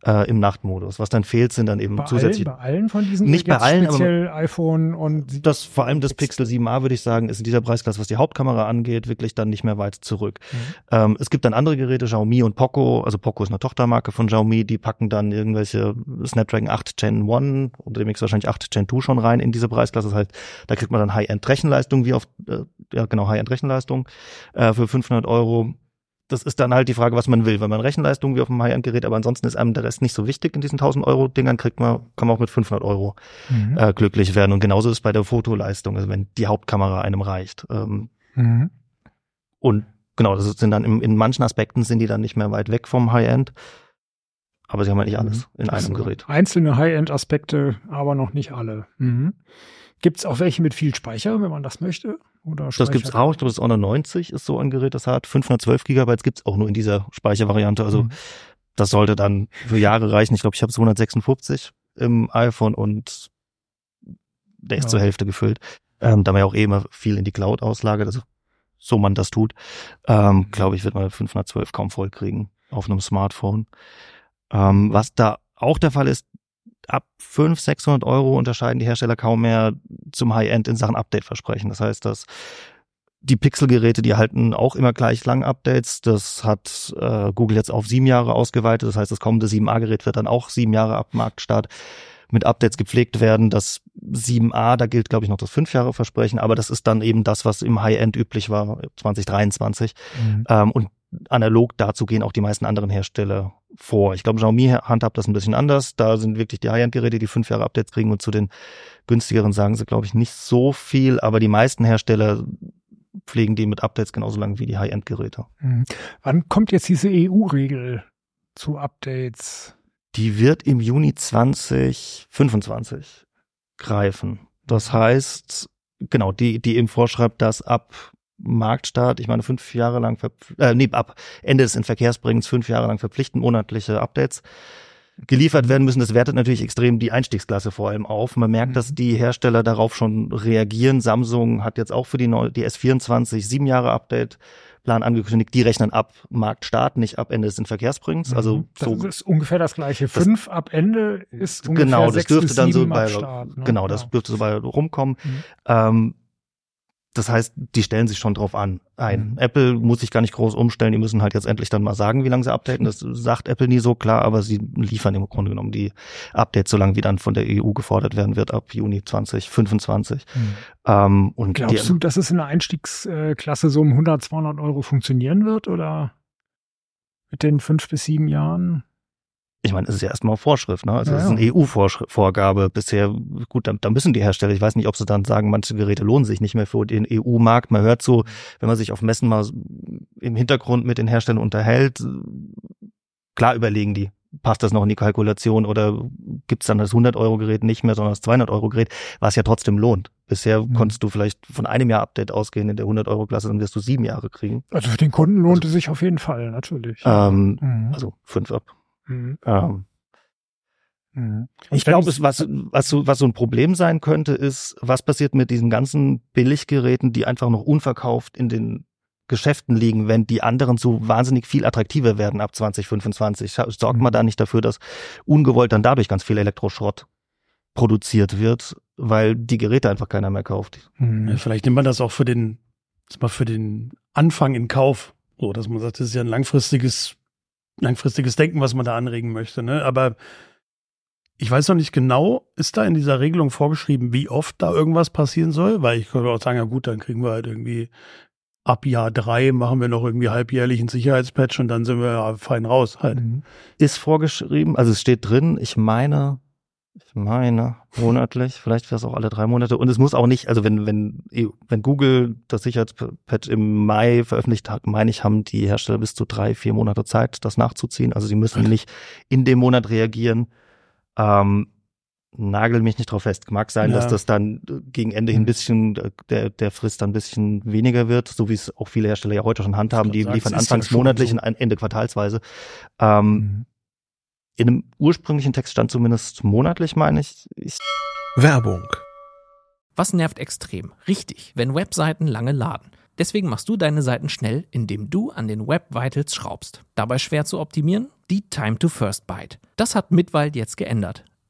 äh, im Nachtmodus. Was dann fehlt, sind dann eben bei zusätzlich. Allen, bei allen von diesen Nicht bei allen, aber speziell iPhone und das vor allem das Pixel 7a würde ich sagen, ist in dieser Preisklasse, was die Hauptkamera angeht, wirklich dann nicht mehr weit zurück. Mhm. Ähm, es gibt dann andere Geräte, Xiaomi und Poco, also Poco ist eine Tochtermarke von Xiaomi, die packen dann irgendwelche Snapdragon 8 Gen 1 oder demnächst wahrscheinlich 8 Gen 2 schon rein in diese Preisklasse. Das heißt, da kriegt man dann High-End Rechenleistung, wie auf, äh, ja genau, High-End Rechenleistung äh, für 500 Euro das ist dann halt die Frage, was man will. Wenn man Rechenleistung wie auf dem High-End-Gerät, aber ansonsten ist einem der Rest nicht so wichtig in diesen 1000 Euro Dingern, kriegt man, kann man auch mit 500 Euro Mhm. äh, glücklich werden. Und genauso ist es bei der Fotoleistung, also wenn die Hauptkamera einem reicht. Ähm, Mhm. und genau, das sind dann in, in manchen Aspekten sind die dann nicht mehr weit weg vom High-End. Aber sie haben halt nicht alles in Ach einem. Gerät. Einzelne High-End-Aspekte, aber noch nicht alle. Mhm. Gibt es auch welche mit viel Speicher, wenn man das möchte? Oder Das gibt's Speicher- auch. Ich glaube, das Honor 90 ist so ein Gerät, das hat 512 Gigabyte gibt's auch nur in dieser Speichervariante. Also Mhm. das sollte dann für Jahre reichen. Ich glaube, ich habe 256 im iPhone und der ist Ja. zur Hälfte gefüllt. Ähm, da man ja auch eh immer viel in die Cloud auslagert, also so man das tut, ähm, glaube ich, wird man 512 kaum voll kriegen auf einem Smartphone. Ähm, was da auch der Fall ist, ab 500, 600 Euro unterscheiden die Hersteller kaum mehr zum High-End in Sachen Update-Versprechen. Das heißt, dass die Pixel-Geräte, die halten auch immer gleich lang Updates. Das hat äh, Google jetzt auf sieben Jahre ausgeweitet. Das heißt, das kommende 7a-Gerät wird dann auch sieben Jahre ab Marktstart mit Updates gepflegt werden. Das 7a, da gilt, glaube ich, noch das fünf Jahre Versprechen, aber das ist dann eben das, was im High-End üblich war, 2023. Mhm. Ähm, und analog dazu gehen auch die meisten anderen Hersteller vor. Ich glaube, Xiaomi handhabt das ein bisschen anders. Da sind wirklich die High-End-Geräte, die fünf Jahre Updates kriegen und zu den günstigeren sagen sie, glaube ich, nicht so viel, aber die meisten Hersteller pflegen die mit Updates genauso lang wie die High-End-Geräte. Mhm. Wann kommt jetzt diese EU-Regel zu Updates? Die wird im Juni 2025 greifen. Das heißt, genau, die, die eben vorschreibt, dass ab Marktstart, ich meine fünf Jahre lang, äh, nee, ab Ende des Inverkehrsbringens fünf Jahre lang verpflichtend monatliche Updates geliefert werden müssen. Das wertet natürlich extrem die Einstiegsklasse vor allem auf. Man merkt, dass die Hersteller darauf schon reagieren. Samsung hat jetzt auch für die, neu- die S24 sieben Jahre Update Plan angekündigt. Die rechnen ab Marktstart, nicht ab Ende des Inverkehrsbringens. Also Mhm. das so ist ungefähr das gleiche. Das- Fünf ab Ende ist ungefähr genau, das sechs dürfte bis dann so bei, Start, ne? genau, das Ja. dürfte so bei rumkommen. Mhm. Ähm, das heißt, die stellen sich schon drauf an. Ein Mhm. Apple muss sich gar nicht groß umstellen. Die müssen halt jetzt endlich dann mal sagen, wie lange sie updaten. Das sagt Apple nie so klar, aber sie liefern im Grunde genommen die Updates, solange wie dann von der EU gefordert werden wird ab Juni 2025. Mhm. Ähm, und Glaubst die, du, dass es in der Einstiegsklasse so um 100, 200 Euro funktionieren wird oder mit den fünf bis sieben Jahren? Ich meine, es ist ja erstmal Vorschrift, ne? Also Ja, es ist ja. eine EU-Vorgabe bisher. Gut, da, da müssen die Hersteller, ich weiß nicht, ob sie dann sagen, manche Geräte lohnen sich nicht mehr für den EU-Markt. Man hört so, wenn man sich auf Messen mal im Hintergrund mit den Herstellern unterhält, klar überlegen die, passt das noch in die Kalkulation oder gibt's dann das 100-Euro-Gerät nicht mehr, sondern das 200-Euro-Gerät, was ja trotzdem lohnt. Bisher Mhm. konntest du vielleicht von einem Jahr Update ausgehen in der 100-Euro-Klasse, dann wirst du sieben Jahre kriegen. Also für den Kunden lohnt es sich auf jeden Fall, natürlich. Ähm, Mhm. also fünf ab. Mhm. Ähm, Mhm. Ich glaube, es was was so was so ein Problem sein könnte, ist, was passiert mit diesen ganzen Billiggeräten, die einfach noch unverkauft in den Geschäften liegen, wenn die anderen so wahnsinnig viel attraktiver werden ab 2025. Scha- Sorgt Mhm. man da nicht dafür, dass ungewollt dann dadurch ganz viel Elektroschrott produziert wird, weil die Geräte einfach keiner mehr kauft. Mhm. Ja, vielleicht nimmt man das auch für den, mal für den Anfang in Kauf. So, dass man sagt, das ist ja ein langfristiges, langfristiges Denken, was man da anregen möchte, ne? Aber ich weiß noch nicht genau, ist da in dieser Regelung vorgeschrieben, wie oft da irgendwas passieren soll? Weil ich könnte auch sagen, ja gut, dann kriegen wir halt irgendwie ab Jahr drei machen wir noch irgendwie halbjährlich einen Sicherheitspatch und dann sind wir ja fein raus halt. Mhm. Ist vorgeschrieben, also es steht drin, ich meine, ich meine, monatlich, vielleicht wäre es auch alle drei Monate. Und es muss auch nicht, also wenn, wenn, wenn Google das Sicherheitspatch im Mai veröffentlicht hat, meine ich, haben die Hersteller bis zu drei, vier Monate Zeit, das nachzuziehen. Also sie müssen nicht in dem Monat reagieren. Ähm, nagel mich nicht drauf fest. Mag sein, Ja. dass das dann gegen Ende hin ein bisschen, äh, der, der Frist dann ein bisschen weniger wird, so wie es auch viele Hersteller ja heute schon handhaben. Die liefern anfangs monatlich so. und Ende quartalsweise. Ähm, Mhm. In einem ursprünglichen Text stand zumindest monatlich, meine ich. ich Werbung. Was nervt extrem? Richtig, wenn Webseiten lange laden. Deswegen machst du deine Seiten schnell, indem du an den Web Vitals schraubst. Dabei schwer zu optimieren? Die Time to First Byte. Das hat Mitwald jetzt geändert.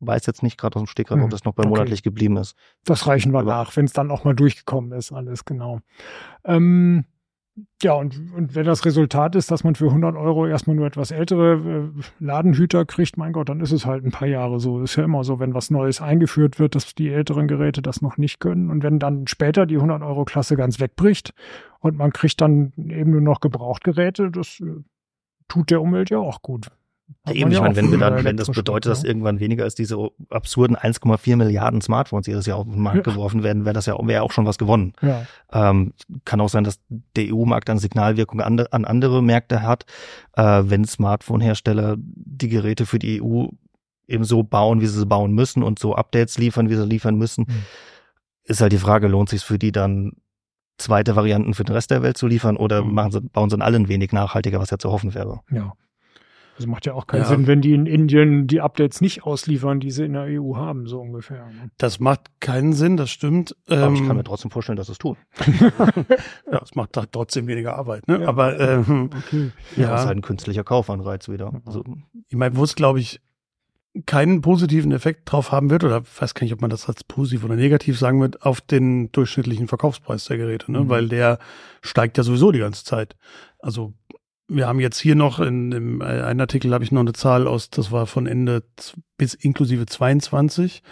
Weiß jetzt nicht gerade aus dem Stegreif, Hm, ob das noch bei okay. monatlich geblieben ist. Das reichen wir Aber- nach, wenn es dann auch mal durchgekommen ist, alles genau. Ähm, ja, und, und wenn das Resultat ist, dass man für 100 Euro erstmal nur etwas ältere äh, Ladenhüter kriegt, mein Gott, dann ist es halt ein paar Jahre so. Ist ja immer so, wenn was Neues eingeführt wird, dass die älteren Geräte das noch nicht können. Und wenn dann später die 100 Euro Klasse ganz wegbricht und man kriegt dann eben nur noch Gebrauchtgeräte, das äh, tut der Umwelt ja auch gut. Hat Eben, ich meine, wenn wir dann, wenn das bedeutet, dass irgendwann weniger als diese absurden 1,4 Milliarden Smartphones jedes Jahr auf den Markt Ja. geworfen werden, wäre das ja wäre auch schon was gewonnen. Ja, Ähm, kann auch sein, dass der EU-Markt dann Signalwirkung an, an andere Märkte hat, äh, wenn Smartphone-Hersteller die Geräte für die EU eben so bauen, wie sie sie bauen müssen und so Updates liefern, wie sie liefern müssen. Mhm. Ist halt die Frage, lohnt sich für die dann zweite Varianten für den Rest der Welt zu liefern oder Mhm. machen sie, bauen sie in allen wenig nachhaltiger, was ja zu hoffen wäre. ja. Das macht ja auch keinen Ja. Sinn, wenn die in Indien die Updates nicht ausliefern, die sie in der EU haben, so ungefähr. ne? Das macht keinen Sinn, das stimmt. Aber ich Ähm, kann mir trotzdem vorstellen, dass es tun. [laughs] ja, es macht halt trotzdem weniger Arbeit. Ne? Ja. Aber ähm, Okay. Ja, ja, das ist halt ein künstlicher Kaufanreiz wieder. Also, ich meine, wo es, glaube ich, keinen positiven Effekt drauf haben wird, oder weiß gar nicht, ob man das als positiv oder negativ sagen wird, auf den durchschnittlichen Verkaufspreis der Geräte, ne? Mhm. weil der steigt ja sowieso die ganze Zeit. Also wir haben jetzt hier noch in dem äh, einen Artikel habe ich noch eine Zahl aus, das war von Ende bis inklusive 22,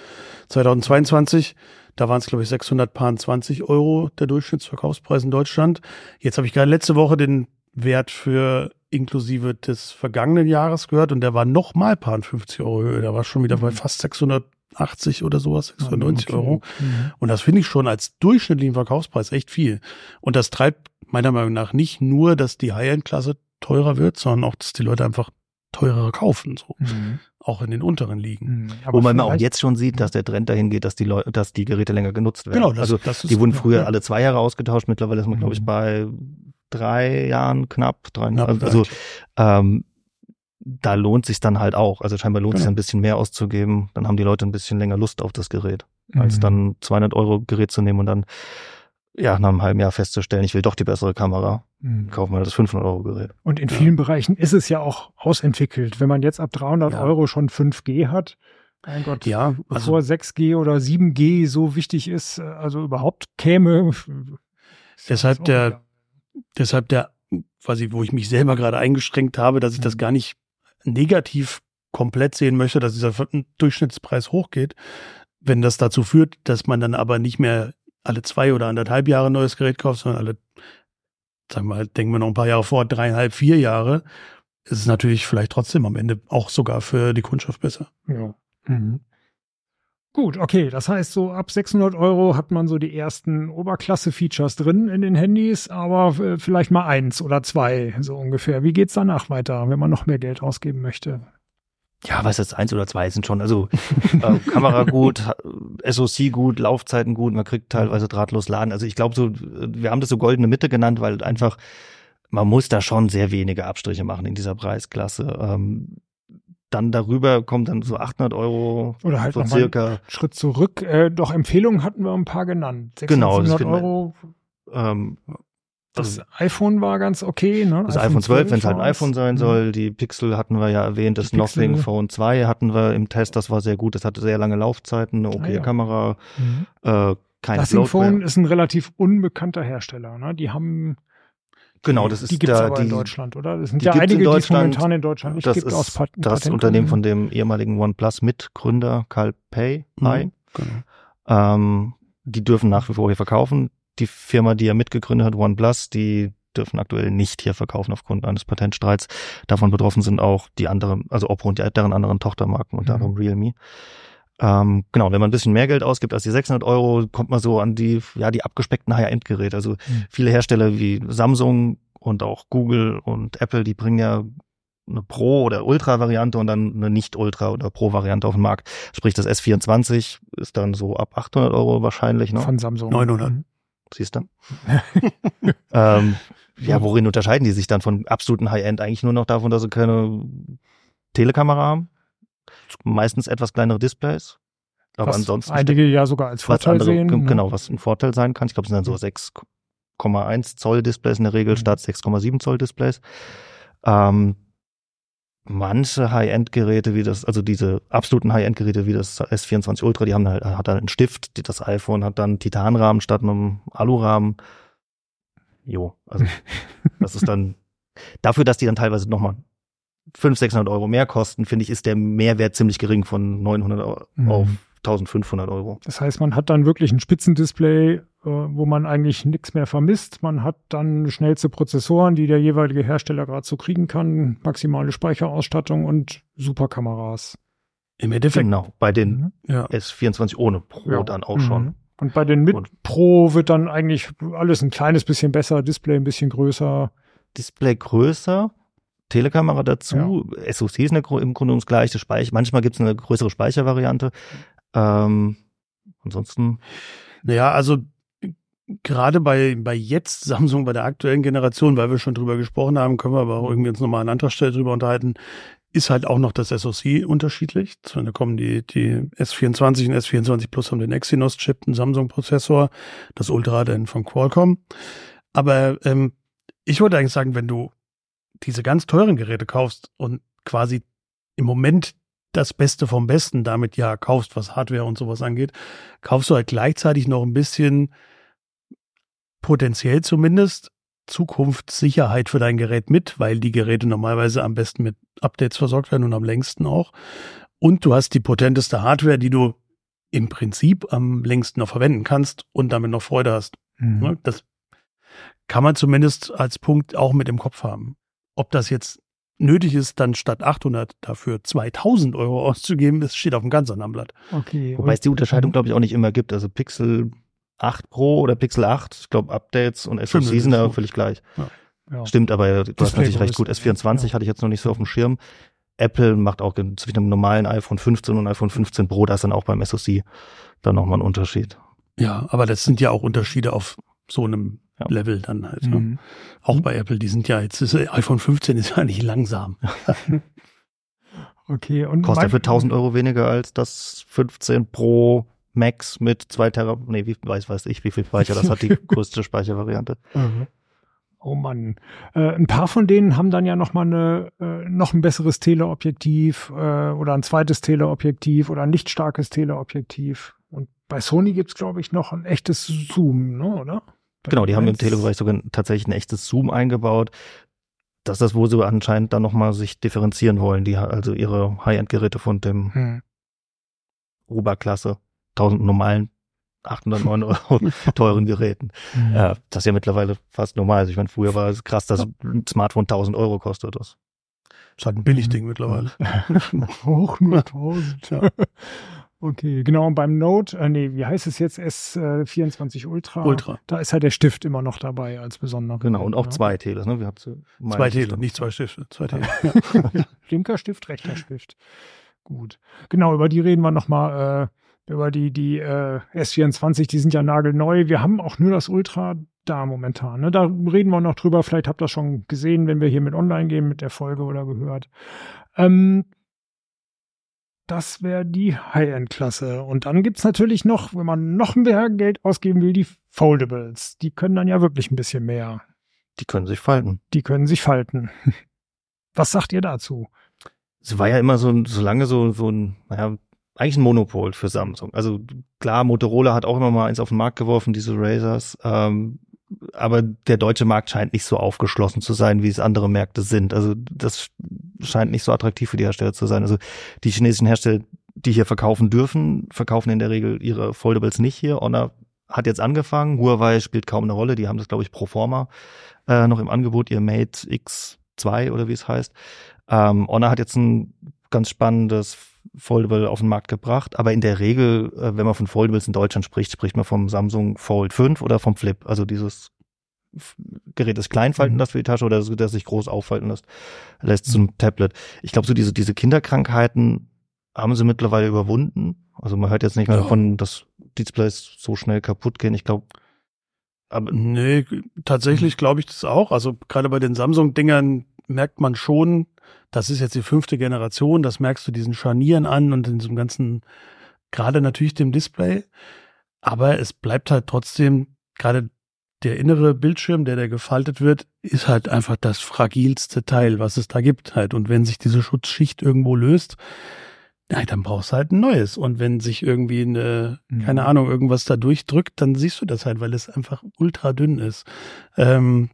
2022. Da waren es, glaube ich, 620 Euro der Durchschnittsverkaufspreis in Deutschland. Jetzt habe ich gerade letzte Woche den Wert für inklusive des vergangenen Jahres gehört und der war noch mal paar 50 Euro höher. Der war schon wieder bei fast 680 oder sowas, 690 Okay. Euro. Mhm. Und das finde ich schon als durchschnittlichen Verkaufspreis echt viel. Und das treibt meiner Meinung nach nicht nur, dass die High-End-Klasse teurer wird, sondern auch, dass die Leute einfach teurere kaufen, so. Mhm. Auch in den unteren Ligen. Mhm. Wobei man auch jetzt schon sieht, dass der Trend dahin geht, dass die Leute, dass die Geräte länger genutzt werden. Genau, das, also das ist, die wurden ja, früher ja. alle zwei Jahre ausgetauscht. Mittlerweile ist man, glaube ich, Mhm. bei drei Jahren knapp. Drei, Knapp, also also ähm, da lohnt sich dann halt auch. Also scheinbar lohnt sich Genau. ein bisschen mehr auszugeben. Dann haben die Leute ein bisschen länger Lust auf das Gerät, als Mhm. dann 200 Euro Gerät zu nehmen und dann ja nach einem halben Jahr festzustellen, ich will doch die bessere Kamera. Mhm. Kaufen wir das 500 Euro Gerät. Und in vielen Bereichen ist es ja auch ausentwickelt. Wenn man jetzt ab 300 Ja. Euro schon 5G hat, mein Gott, Ja, bevor also 6G oder 7G so wichtig ist, äh, also überhaupt käme. Deshalb der- wieder- deshalb der, quasi, wo ich mich selber gerade eingeschränkt habe, dass ich das Mhm. gar nicht negativ komplett sehen möchte, dass dieser Durchschnittspreis hochgeht. Wenn das dazu führt, dass man dann aber nicht mehr alle zwei oder anderthalb Jahre ein neues Gerät kauft, sondern alle, sagen wir mal, denken wir noch ein paar Jahre vor, dreieinhalb, vier Jahre, ist es natürlich vielleicht trotzdem am Ende auch sogar für die Kundschaft besser. Ja. Mhm. Gut, okay. Das heißt, so ab 600 Euro hat man so die ersten Oberklasse-Features drin in den Handys, aber äh, vielleicht mal eins oder zwei, so ungefähr. Wie geht's danach weiter, wenn man noch mehr Geld ausgeben möchte? Ja, was jetzt eins oder zwei sind schon. Also [laughs] äh, Kamera gut, SoC gut, Laufzeiten gut, man kriegt teilweise drahtlos laden. Also ich glaube so, wir haben das so goldene Mitte genannt, weil einfach man muss da schon sehr wenige Abstriche machen in dieser Preisklasse. Ähm, dann darüber kommt dann so 800 Euro, Oder halt so noch circa. Schritt zurück. Äh, doch Empfehlungen hatten wir ein paar genannt. 600, Genau, das 700 finden wir- Euro. Ähm, Das iPhone war ganz okay. Ne? das iPhone 12, wenn es halt ein iPhone sein Mhm. soll. Die Pixel hatten wir ja erwähnt. Das. Nothing Phone 2 hatten wir im Test. Das war sehr gut. Das hatte sehr lange Laufzeiten, eine okay Ah, ja. Kamera, Mhm. äh, keine Das Bloatware. Phone ist ein relativ unbekannter Hersteller. Ne? Die haben, Genau, das ist die gibt's da, aber in die, Deutschland, oder? Es sind die ja in einige, die es momentan in Deutschland nicht das gibt. aus ist Pat das Patentgründen. Unternehmen von dem ehemaligen OnePlus-Mitgründer Carl Pei. Pei. Genau. Ähm, die dürfen nach wie vor hier verkaufen. Die Firma, die er mitgegründet hat, OnePlus, die dürfen aktuell nicht hier verkaufen aufgrund eines Patentstreits. Davon betroffen sind auch die anderen, also Oppo und die, deren anderen Tochtermarken, unter Mhm. anderem Realme. Ähm, genau, wenn man ein bisschen mehr Geld ausgibt als die 600 Euro, kommt man so an die, ja, die abgespeckten High-End-Geräte. Also Mhm. viele Hersteller wie Samsung und auch Google und Apple, die bringen ja eine Pro- oder Ultra-Variante und dann eine Nicht-Ultra- oder Pro-Variante auf den Markt. Sprich, das S24 ist dann so ab 800 Euro wahrscheinlich, ne? Von Samsung. 900. Mhm. Siehst du? [laughs] ähm, ja, worin unterscheiden die sich dann von absoluten High-End? Eigentlich nur noch davon, dass sie keine Telekamera haben. Meistens etwas kleinere Displays. Aber Was ansonsten einige ja sogar als Vorteil andere, sehen. ne? genau, was ein Vorteil sein kann. Ich glaube, es sind dann so 6,1 Zoll Displays in der Regel Mhm. statt 6,7 Zoll Displays. Ähm, manche High-End-Geräte wie das, also diese absoluten High-End-Geräte wie das S24 Ultra, die haben halt, hat dann einen Stift, das iPhone hat dann Titanrahmen statt einem Alurahmen. Jo, also [laughs] das ist dann dafür, dass die dann teilweise nochmal 500, 600 Euro mehr kosten, finde ich, ist der Mehrwert ziemlich gering von 900 Euro Mhm. Auf 1500 Euro. Das heißt, man hat dann wirklich ein Spitzendisplay, äh, wo man eigentlich nichts mehr vermisst. Man hat dann schnellste Prozessoren, die der jeweilige Hersteller gerade so kriegen kann, maximale Speicherausstattung und Superkameras. Im Endeffekt, Genau, bei den Mhm. ja. S24 ohne Pro Ja. dann auch Mhm. schon. Und bei den mit Und- Pro wird dann eigentlich alles ein kleines bisschen besser, Display ein bisschen größer. Display größer, Telekamera dazu, SoC ist eine, im Grunde ums gleiche Speicher. Manchmal gibt es eine größere Speichervariante. Ähm, ansonsten, Naja, also gerade bei, bei jetzt Samsung, bei der aktuellen Generation, weil wir schon drüber gesprochen haben, können wir aber auch irgendwie uns nochmal an anderer Stelle drüber unterhalten, ist halt auch noch das SoC unterschiedlich. Da kommen die, die S24 und S24 Plus haben den Exynos-Chip, einen Samsung-Prozessor, das Ultra dann von Qualcomm. Aber ähm, ich wollte eigentlich sagen, wenn du diese ganz teuren Geräte kaufst und quasi im Moment das Beste vom Besten damit ja kaufst, was Hardware und sowas angeht, kaufst du halt gleichzeitig noch ein bisschen potenziell zumindest Zukunftssicherheit für dein Gerät mit, weil die Geräte normalerweise am besten mit Updates versorgt werden und am längsten auch. Und du hast die potenteste Hardware, die du im Prinzip am längsten noch verwenden kannst und damit noch Freude hast. Mhm. Ne? Das kann man zumindest als Punkt auch mit im Kopf haben. Ob das jetzt nötig ist, dann statt 800 dafür 2000 Euro auszugeben, das steht auf einem ganz anderen Blatt. Okay. wobei es die Unterscheidung, Mhm. glaube ich, auch nicht immer gibt. Also Pixel 8 Pro oder Pixel 8, ich glaube, Updates und SoC sind da völlig gleich. ja. Stimmt, aber du hast natürlich recht gut. Displaygröße, S24 ja. hatte ich jetzt noch nicht so auf dem Schirm. Apple macht auch zwischen einem normalen iPhone 15 und iPhone 15 Pro, da ist dann auch beim SoC dann nochmal ein Unterschied. Ja, aber das sind ja auch Unterschiede auf so einem Ja. Level dann halt. Ne? Mhm. Auch bei Apple, die sind ja jetzt, ist, iPhone 15 ist ja nicht langsam. [laughs] Okay. Und Kostet mein- für 1000 Euro weniger als das 15 Pro Max mit 2 Terra, nee, wie weiß, weiß ich, wie viel Speicher das hat, die [laughs] größte Speichervariante. Mhm. Oh Mann. Äh, ein paar von denen haben dann ja noch mal eine, äh, noch ein besseres Teleobjektiv äh, oder ein zweites Teleobjektiv oder ein nicht starkes Teleobjektiv. Und bei Sony gibt's glaube ich, noch ein echtes Zoom, ne, oder? Genau, die haben im Telebereich sogar tatsächlich ein echtes Zoom eingebaut. Das ist das, wo sie anscheinend dann nochmal sich differenzieren wollen, die also ihre High-End-Geräte von dem Hm. Oberklasse, 1000 normalen 809 Euro [laughs] teuren Geräten. Ja, das ist ja mittlerweile fast normal. Also ich meine, früher war es krass, dass ein Smartphone 1000 Euro kostet. Das. Ist halt ein Billigding mittlerweile. [laughs] [laughs] Hoch nur 1000. Ja. Okay, genau. Und beim Note, äh, nee, wie heißt es jetzt? S24 Ultra. Ultra. Da ist ja der Stift immer noch dabei als besonderer. Genau, und auch ja. zwei Teles, ne? Wir haben so Zwei Tele, nicht zwei Stifte. Zwei Tele. Linker [laughs] Stift, rechter Stift. Gut. Genau, über die reden wir nochmal, äh, über die, die äh, S24, die sind ja nagelneu. Wir haben auch nur das Ultra da momentan. Ne? Da reden wir noch drüber. Vielleicht habt ihr das schon gesehen, wenn wir hier mit online gehen, mit der Folge oder gehört. Ähm, das wäre die High-End-Klasse. Und dann gibt's natürlich noch, wenn man noch mehr Geld ausgeben will, die Foldables. Die können dann ja wirklich ein bisschen mehr. Die können sich falten. Die können sich falten. [laughs] Was sagt ihr dazu? Es war ja immer so, so lange so, so ein, naja, eigentlich ein Monopol für Samsung. Also klar, Motorola hat auch immer mal eins auf den Markt geworfen, diese Razers. Ähm, aber der deutsche Markt scheint nicht so aufgeschlossen zu sein, wie es andere Märkte sind. Also das scheint nicht so attraktiv für die Hersteller zu sein. Also die chinesischen Hersteller, die hier verkaufen dürfen, verkaufen in der Regel ihre Foldables nicht hier. Honor hat jetzt angefangen. Huawei spielt kaum eine Rolle. Die haben das, glaube ich, pro forma äh, noch im Angebot, ihr Mate X2 oder wie es heißt. Ähm, Honor hat jetzt ein ganz spannendes Foldable auf den Markt gebracht, aber in der Regel, äh, wenn man von Foldables in Deutschland spricht, spricht man vom Samsung Fold 5 oder vom Flip, also dieses Gerät ist klein falten Mhm. lässt für die Tasche oder das, das sich groß auffalten lässt, lässt zum Tablet. Ich glaube, so diese, diese Kinderkrankheiten haben sie mittlerweile überwunden. Also man hört jetzt nicht mehr Ja. davon, dass Displays so schnell kaputt gehen. Ich glaube, aber Nee, tatsächlich glaube ich das auch. Also gerade bei den Samsung-Dingern merkt man schon, das ist jetzt die fünfte Generation, das merkst du diesen Scharnieren an und in diesem ganzen, gerade natürlich dem Display. Aber es bleibt halt trotzdem, gerade der innere Bildschirm, der da gefaltet wird, ist halt einfach das fragilste Teil, was es da gibt halt. Und wenn sich diese Schutzschicht irgendwo löst, ja, dann brauchst du halt ein neues. Und wenn sich irgendwie eine, Mhm. keine Ahnung, irgendwas da durchdrückt, dann siehst du das halt, weil es einfach ultra dünn ist. Ähm,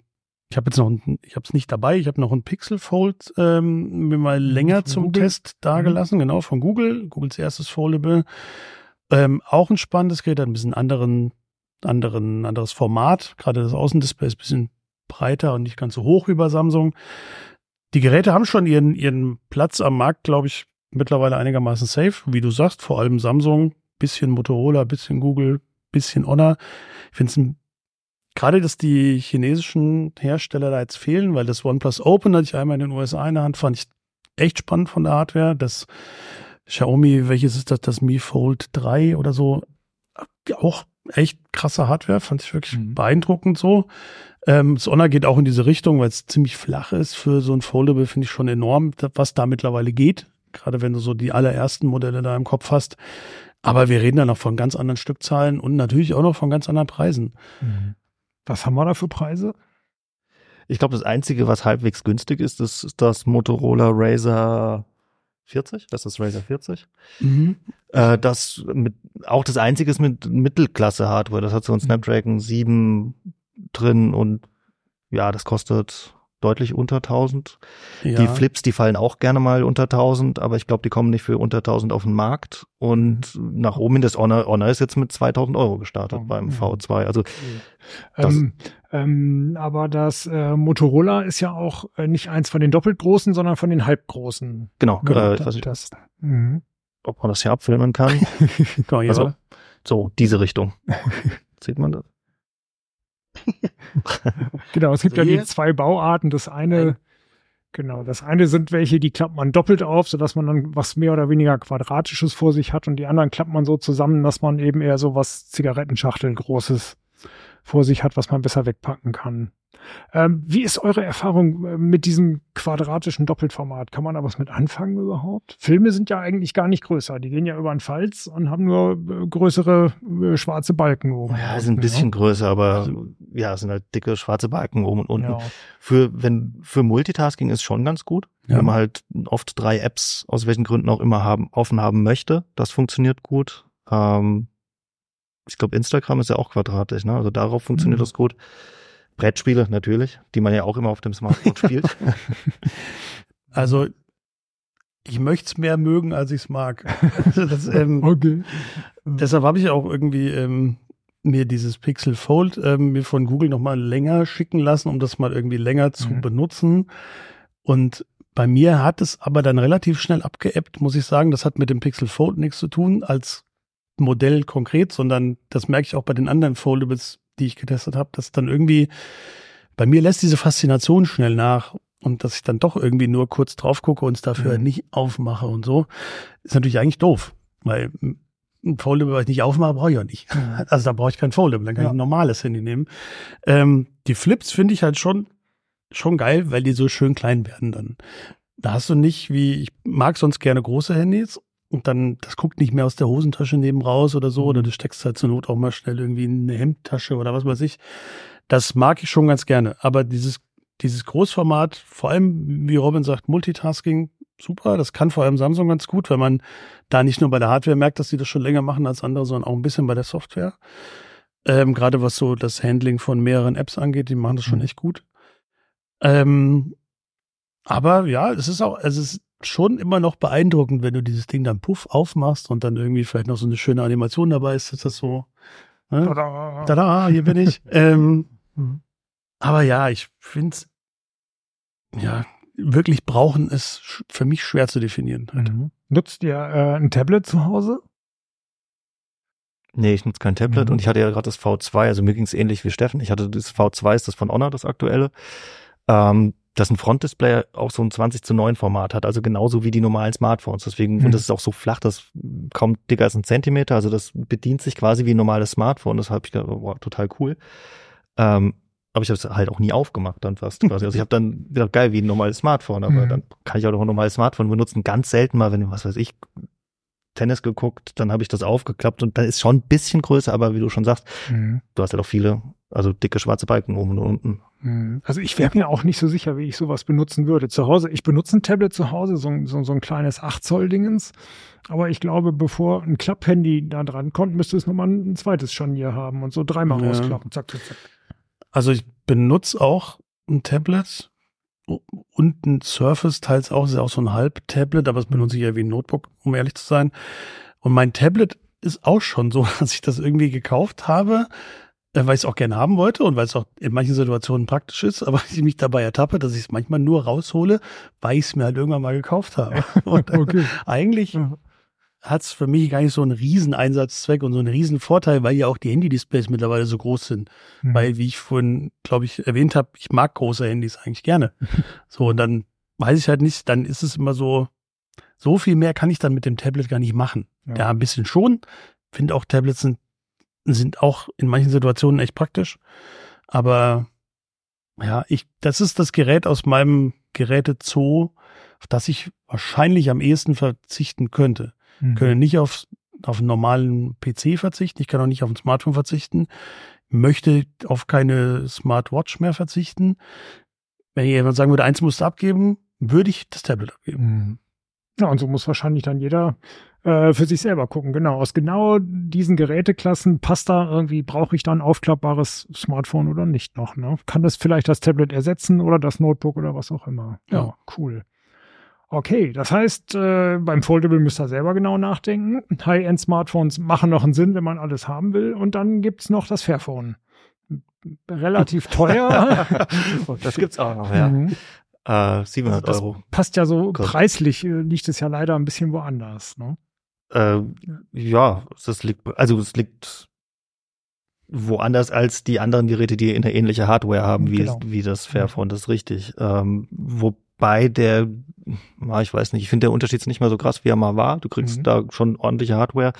ich habe jetzt noch, ein, ich habe es nicht dabei, ich habe noch ein Pixel Fold ähm, mir mal länger von zum Google. Test dagelassen, genau, von Google, Googles erstes Foldable. Ähm, auch ein spannendes Gerät, hat ein bisschen anderen, anderen, anderes Format. Gerade das Außendisplay ist ein bisschen breiter und nicht ganz so hoch wie bei Samsung. Die Geräte haben schon ihren, ihren Platz am Markt, glaube ich, mittlerweile einigermaßen safe. Wie du sagst, vor allem Samsung, bisschen Motorola, bisschen Google, bisschen Honor. Ich finde es gerade, dass die chinesischen Hersteller da jetzt fehlen, weil das OnePlus Open hatte ich einmal in den USA in der Hand, fand ich echt spannend von der Hardware. Das Xiaomi, welches ist das, das Mi Fold 3 oder so, auch echt krasse Hardware, fand ich wirklich Mhm. beeindruckend so. Ähm, das Honor geht auch in diese Richtung, weil es ziemlich flach ist für so ein Foldable, finde ich schon enorm, was da mittlerweile geht. Gerade wenn du so die allerersten Modelle da im Kopf hast. Aber wir reden da noch von ganz anderen Stückzahlen und natürlich auch noch von ganz anderen Preisen. Mhm. Was haben wir da für Preise? ich glaube, das Einzige, was halbwegs günstig ist, ist das Motorola Razer 40. Das ist Razer 40. Äh, das mit, auch das einzige ist mit Mittelklasse-Hardware. Das hat so ein Snapdragon 7 drin und ja, das kostet deutlich unter 1000. Ja. Die Flips, die fallen auch gerne mal unter 1000, aber ich glaube, die kommen nicht für unter 1000 auf den Markt. Und nach oben hin, das Honor, Honor ist jetzt mit 2000 Euro gestartet Oh, beim ja. V2. Also Das- Ähm, ähm, aber das äh, Motorola ist ja auch äh, nicht eins von den doppelt großen, sondern von den halbgroßen. genau, äh, ich das, nicht, das, mhm. ob man das hier abfilmen kann. [laughs] Mal, hier, Also, so, diese Richtung. [laughs] Sieht man das? [laughs] Genau, es gibt ja Sehe. die zwei Bauarten. Das eine, Ein- genau, das eine sind welche, die klappt man doppelt auf, sodass man dann was mehr oder weniger Quadratisches vor sich hat und die anderen klappt man so zusammen, dass man eben eher so was Zigarettenschachtel Großes vor sich hat, was man besser wegpacken kann. Ähm, wie ist eure Erfahrung äh, mit diesem quadratischen Doppelformat? Kann man da was mit anfangen überhaupt? Filme sind ja eigentlich gar nicht größer. Die gehen ja über den Falz und haben nur äh, größere äh, schwarze Balken oben. Ja, sind ein bisschen größer, aber ja, es sind halt dicke schwarze Balken oben und unten. Ja. Für, wenn, für Multitasking ist schon ganz gut. Ja. Wenn man halt oft drei Apps, aus welchen Gründen auch immer haben, offen haben möchte. Das funktioniert gut. Ähm, ich glaube, Instagram ist ja auch quadratisch, ne? Also darauf funktioniert Mhm. das gut. Brettspiele natürlich, die man ja auch immer auf dem Smartphone spielt. [laughs] Also, ich möchte es mehr mögen, als ich es mag. [laughs] Also das, ähm, Okay. Deshalb habe ich auch irgendwie ähm, mir dieses Pixel Fold ähm, mir von Google nochmal länger schicken lassen, um das mal irgendwie länger zu Mhm. benutzen. Und bei mir hat es aber dann relativ schnell abgeebbt, muss ich sagen. Das hat mit dem Pixel Fold nichts zu tun als Modell konkret, sondern das merke ich auch bei den anderen Foldables, die ich getestet habe, dass dann irgendwie bei mir lässt diese Faszination schnell nach und dass ich dann doch irgendwie nur kurz drauf gucke und es dafür Mhm. nicht aufmache und so, ist natürlich eigentlich doof, weil ein Foldable, was ich nicht aufmache, brauche ich auch nicht. [laughs] Also da brauche ich kein Foldable, dann kann Ja. ich ein normales Handy nehmen. Ähm, die Flips finde ich halt schon, schon geil, weil die so schön klein werden dann. Da hast du nicht, wie, ich mag sonst gerne große Handys und dann, das guckt nicht mehr aus der Hosentasche neben raus oder so, Mhm. oder du steckst halt zur Not auch mal schnell irgendwie in eine Hemdtasche oder was weiß ich. Das mag ich schon ganz gerne. Aber dieses, dieses Großformat, vor allem, wie Robin sagt, Multitasking, super. Das kann vor allem Samsung ganz gut, weil man da nicht nur bei der Hardware merkt, dass sie das schon länger machen als andere, sondern auch ein bisschen bei der Software. Ähm, Gerade was so das Handling von mehreren Apps angeht, die machen das schon Mhm. echt gut. Ähm, aber ja, es ist auch, es ist schon immer noch beeindruckend, wenn du dieses Ding dann puff aufmachst und dann irgendwie vielleicht noch so eine schöne Animation dabei ist, ist das so. Ne? Tada. Tada, hier bin ich. [laughs] ähm, Mhm. aber ja, ich finde es, ja, wirklich brauchen ist für mich schwer zu definieren. Halt. Mhm. Nutzt ihr äh, ein Tablet zu Hause? Nee, ich nutze kein Tablet Mhm. und ich hatte ja gerade das V2, also mir ging es ähnlich wie Steffen. Ich hatte das V2, ist das von Honor, das aktuelle. Ähm, das ein Frontdisplay auch so ein 20 zu 9 Format hat, also genauso wie die normalen Smartphones. Deswegen, Mhm. und das ist auch so flach, das kaum dicker als ein Zentimeter, also das bedient sich quasi wie ein normales Smartphone. Das habe ich gedacht, wow, total cool. Ähm, aber ich habe es halt auch nie aufgemacht dann fast quasi. Also ich habe dann gedacht, geil, wie ein normales Smartphone, aber Mhm. dann kann ich auch noch ein normales Smartphone benutzen. Ganz selten mal, wenn, was weiß ich, Tennis geguckt, dann habe ich das aufgeklappt und dann ist schon ein bisschen größer, aber wie du schon sagst, Mhm. du hast ja doch viele, also dicke schwarze Balken oben und unten. Mhm. Also ich wäre mir auch nicht so sicher, wie ich sowas benutzen würde. Zu Hause, ich benutze ein Tablet zu Hause, so, ein- so, so ein kleines 8 Zoll Dingens. Aber ich glaube, bevor ein Klapphandy da dran kommt, müsste es nochmal ein zweites Scharnier haben und so dreimal Ja. rausklappen. Zack, zack, zack. Also ich benutze auch ein Tablet und ein Surface teils auch, ist ja auch so ein Halb-Tablet, aber das benutze ich ja wie ein Notebook, um ehrlich zu sein. Und mein Tablet ist auch schon so, [laughs] dass ich das irgendwie gekauft habe, äh, weil ich es auch gerne haben wollte und weil es auch in manchen Situationen praktisch ist, aber [laughs] ich mich dabei ertappe, dass ich es manchmal nur raushole, weil ich es mir halt irgendwann mal gekauft habe. [laughs] Und äh, Okay. eigentlich Mhm. Hat es für mich gar nicht so einen riesen Einsatzzweck und so einen riesen Vorteil, weil ja auch die Handy-Displays mittlerweile so groß sind. Mhm. Weil, wie ich vorhin, glaube ich, erwähnt habe, ich mag große Handys eigentlich gerne. [laughs] so, und dann weiß ich halt nicht, dann ist es immer so, so viel mehr kann ich dann mit dem Tablet gar nicht machen. Ja. Ja, ein bisschen schon. Finde auch Tablets sind, sind auch in manchen Situationen echt praktisch. Aber ja, ich, das ist das Gerät aus meinem Gerätezoo, auf das ich wahrscheinlich am ehesten verzichten könnte Mhm. können nicht auf, auf einen normalen PC verzichten, ich kann auch nicht auf ein Smartphone verzichten, möchte auf keine Smartwatch mehr verzichten. Wenn jemand sagen würde, eins musst du abgeben, würde ich das Tablet abgeben. Mhm. Ja, und so muss wahrscheinlich dann jeder äh, für sich selber gucken. Genau, aus genau diesen Geräteklassen passt da irgendwie, brauche ich da ein aufklappbares Smartphone oder nicht noch. Ne? Kann das vielleicht das Tablet ersetzen oder das Notebook oder was auch immer. Ja, Ja. cool. Okay, das heißt, äh, beim Foldable müsst ihr selber genau nachdenken. High-End-Smartphones machen noch einen Sinn, wenn man alles haben will. Und dann gibt's noch das Fairphone. Relativ [laughs] teuer. Das gibt's auch noch, ja. Mhm. Äh, 700 Das Euro. passt ja so Gott. preislich, äh, liegt es ja leider ein bisschen woanders. Ne? Äh, ja, das liegt, also es liegt woanders als die anderen Geräte, die eine ähnliche Hardware haben, wie, Genau. wie das Fairphone, das ist richtig. Ähm, wobei der, na, ich weiß nicht, ich finde der Unterschied ist nicht mehr so krass, wie er mal war. Du kriegst Mhm. da schon ordentliche Hardware,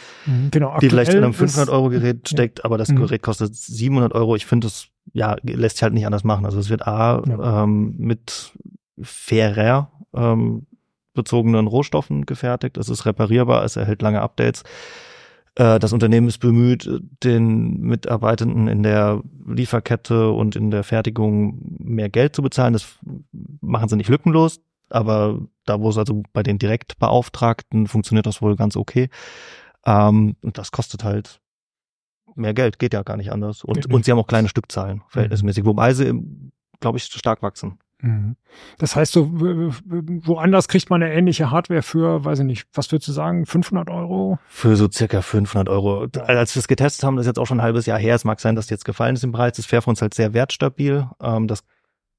Genau, die vielleicht in einem aktuell ist- 500 Euro Gerät steckt, aber das Mhm. Gerät kostet 700 Euro. Ich finde, das ja lässt sich halt nicht anders machen. Also es wird A Ja. ähm, mit fairer ähm, bezogenen Rohstoffen gefertigt. Es ist reparierbar, es erhält lange Updates. Äh, Das Unternehmen ist bemüht, den Mitarbeitenden in der Lieferkette und in der Fertigung mehr Geld zu bezahlen. Das machen sie nicht lückenlos, aber da, wo es also bei den Direktbeauftragten funktioniert das wohl ganz okay. Ähm, und das kostet halt mehr Geld, geht ja gar nicht anders. Und, nicht. und sie haben auch kleine Stückzahlen, verhältnismäßig, wobei sie, glaube ich, stark wachsen. Mhm. Das heißt, so woanders kriegt man eine ähnliche Hardware für, weiß ich nicht, was würdest du sagen, 500 Euro? Für so circa 500 Euro. Als wir es getestet haben, das ist jetzt auch schon ein halbes Jahr her. Es mag sein, dass jetzt gefallen ist im Preis. Das Fairphone ist halt sehr wertstabil. Ähm, das,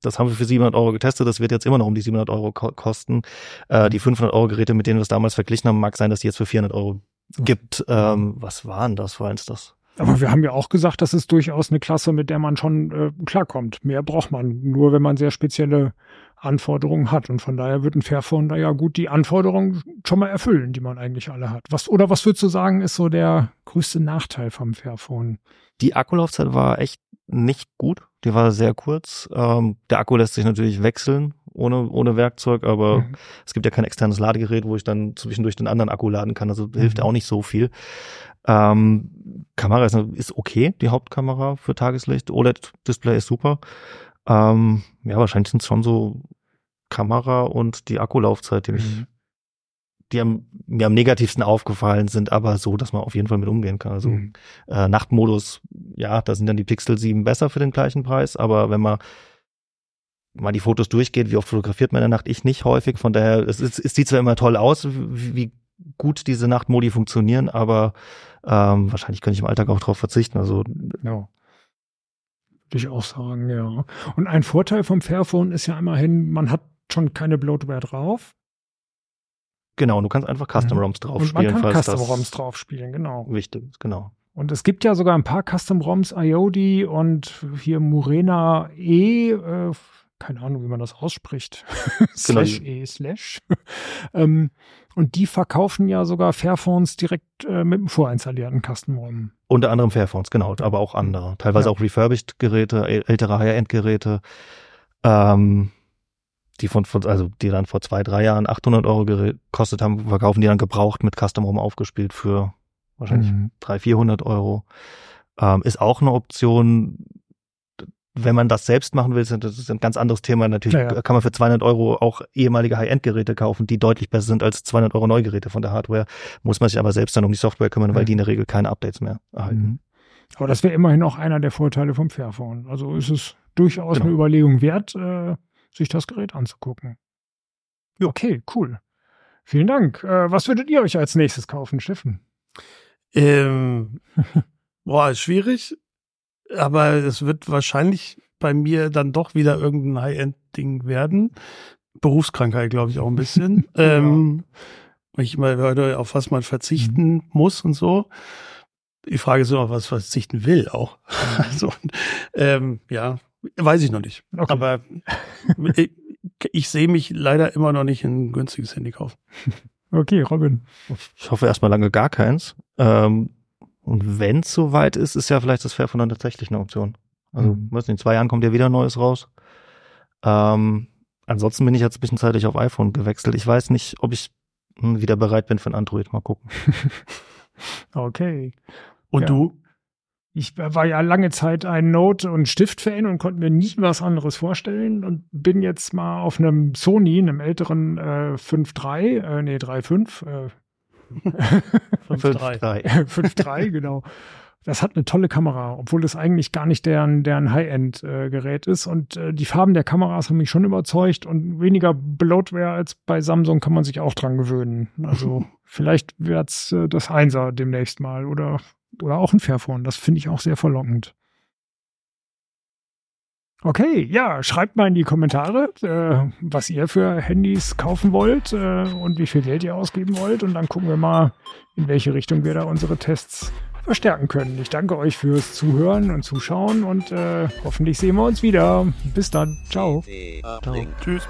das haben wir für 700 Euro getestet. Das wird jetzt immer noch um die 700 Euro ko kosten. Äh, die 500 Euro Geräte, mit denen wir es damals verglichen haben, mag sein, dass die jetzt für 400 Euro gibt. Ähm, was waren das? War eins das? Aber wir haben ja auch gesagt, das ist durchaus eine Klasse, mit der man schon äh, klarkommt. Mehr braucht man, nur wenn man sehr spezielle Anforderungen hat. Und von daher wird ein Fairphone da ja gut die Anforderungen schon mal erfüllen, die man eigentlich alle hat. Was, oder was würdest du sagen, ist so der größte Nachteil vom Fairphone? Die Akkulaufzeit war echt nicht gut. Die war sehr kurz. Ähm, der Akku lässt sich natürlich wechseln ohne, ohne Werkzeug, aber Mhm. es gibt ja kein externes Ladegerät, wo ich dann zwischendurch den anderen Akku laden kann. Also hilft Mhm. auch nicht so viel. Ähm, Kamera ist, ist okay, die Hauptkamera für Tageslicht. OLED-Display ist super. Ähm, ja, wahrscheinlich sind es schon so Kamera und die Akkulaufzeit, die mich, Mhm. die am, mir am negativsten aufgefallen sind, aber so, dass man auf jeden Fall mit umgehen kann. Also Mhm. äh, Nachtmodus, ja, da sind dann die Pixel 7 besser für den gleichen Preis, aber wenn man mal die Fotos durchgeht, wie oft fotografiert man in der Nacht? Ich nicht häufig, von daher, es, ist, es sieht zwar immer toll aus, wie, wie gut diese Nachtmodi funktionieren, aber ähm, wahrscheinlich könnte ich im Alltag auch darauf verzichten. Also Ja. Würde ich auch sagen, ja. Und ein Vorteil vom Fairphone ist ja immerhin, man hat schon keine Bloatware drauf. genau, du kannst einfach Custom Mhm. ROMs drauf und man spielen, kann falls Custom-ROMs das drauf spielen, genau. wichtig genau. Und es gibt ja sogar ein paar Custom-ROMs, IODI und hier Murena E, äh, keine Ahnung, wie man das ausspricht. [laughs] slash E slash. [laughs] ähm, und die verkaufen ja sogar Fairphones direkt äh, mit einem vorinstallierten Custom-ROM. Unter anderem Fairphones, genau, aber auch andere. Teilweise ja. auch refurbished Geräte, ältere High-End-Geräte, ähm, die von, von, also die dann vor zwei, drei Jahren 800 Euro gekostet haben, verkaufen die dann gebraucht mit Custom-ROM aufgespielt für wahrscheinlich mhm. 300, 400 Euro. Ähm, ist auch eine Option, wenn man das selbst machen will, das ist ein ganz anderes Thema. Natürlich ja, ja. kann man für 200 Euro auch ehemalige High-End-Geräte kaufen, die deutlich besser sind als 200 Euro Neugeräte von der Hardware. Muss man sich aber selbst dann um die Software kümmern, ja. weil die in der Regel keine Updates mehr erhalten. Mhm. Aber das wäre immerhin auch einer der Vorteile vom Fairphone. Also ist es durchaus genau. eine Überlegung wert, äh, sich das Gerät anzugucken. Ja. Okay, cool. Vielen Dank. Äh, was würdet ihr euch als nächstes kaufen, Steffen? Ähm, [laughs] boah, ist schwierig aber es wird wahrscheinlich bei mir dann doch wieder irgendein High-End-Ding werden. Berufskrankheit, glaube ich, auch ein bisschen. [laughs] ja. ähm, ich heute auf was man verzichten mhm. muss und so. Die Frage ist immer, was verzichten will auch. Mhm. [laughs] also, ähm, ja, weiß ich noch nicht. Okay. Aber [laughs] ich, ich sehe mich leider immer noch nicht ein günstiges Handy kaufen. Okay, Robin. Ich hoffe erstmal lange gar keins. Ähm, und wenn es soweit ist, ist ja vielleicht das Fairphone dann tatsächlich eine Option. Also, mhm. weiß nicht, in zwei Jahren kommt ja wieder Neues raus. Ähm, ansonsten bin ich jetzt ein bisschen zeitlich auf iPhone gewechselt. Ich weiß nicht, ob ich hm, wieder bereit bin für ein Android. Mal gucken. [laughs] okay. Und ja. du? Ich war ja lange Zeit ein Note- und Stift-Fan und konnte mir nie was anderes vorstellen und bin jetzt mal auf einem Sony, einem älteren äh, 5.3, äh, nee, 3.5, äh, 5.3. 5.3, [laughs] genau. Das hat eine tolle Kamera, obwohl es eigentlich gar nicht deren, deren High-End-Gerät ist. Und äh, die Farben der Kameras haben mich schon überzeugt und weniger Bloatware als bei Samsung kann man sich auch dran gewöhnen. Also [laughs] vielleicht wird's äh, das Einser demnächst mal oder, oder auch ein Fairphone. Das finde ich auch sehr verlockend. Okay, ja, schreibt mal in die Kommentare, äh, was ihr für Handys kaufen wollt äh, und wie viel Geld ihr ausgeben wollt. Und dann gucken wir mal, in welche Richtung wir da unsere Tests verstärken können. Ich danke euch fürs Zuhören und Zuschauen und äh, hoffentlich sehen wir uns wieder. Bis dann. Ciao. Ciao. Tschüss.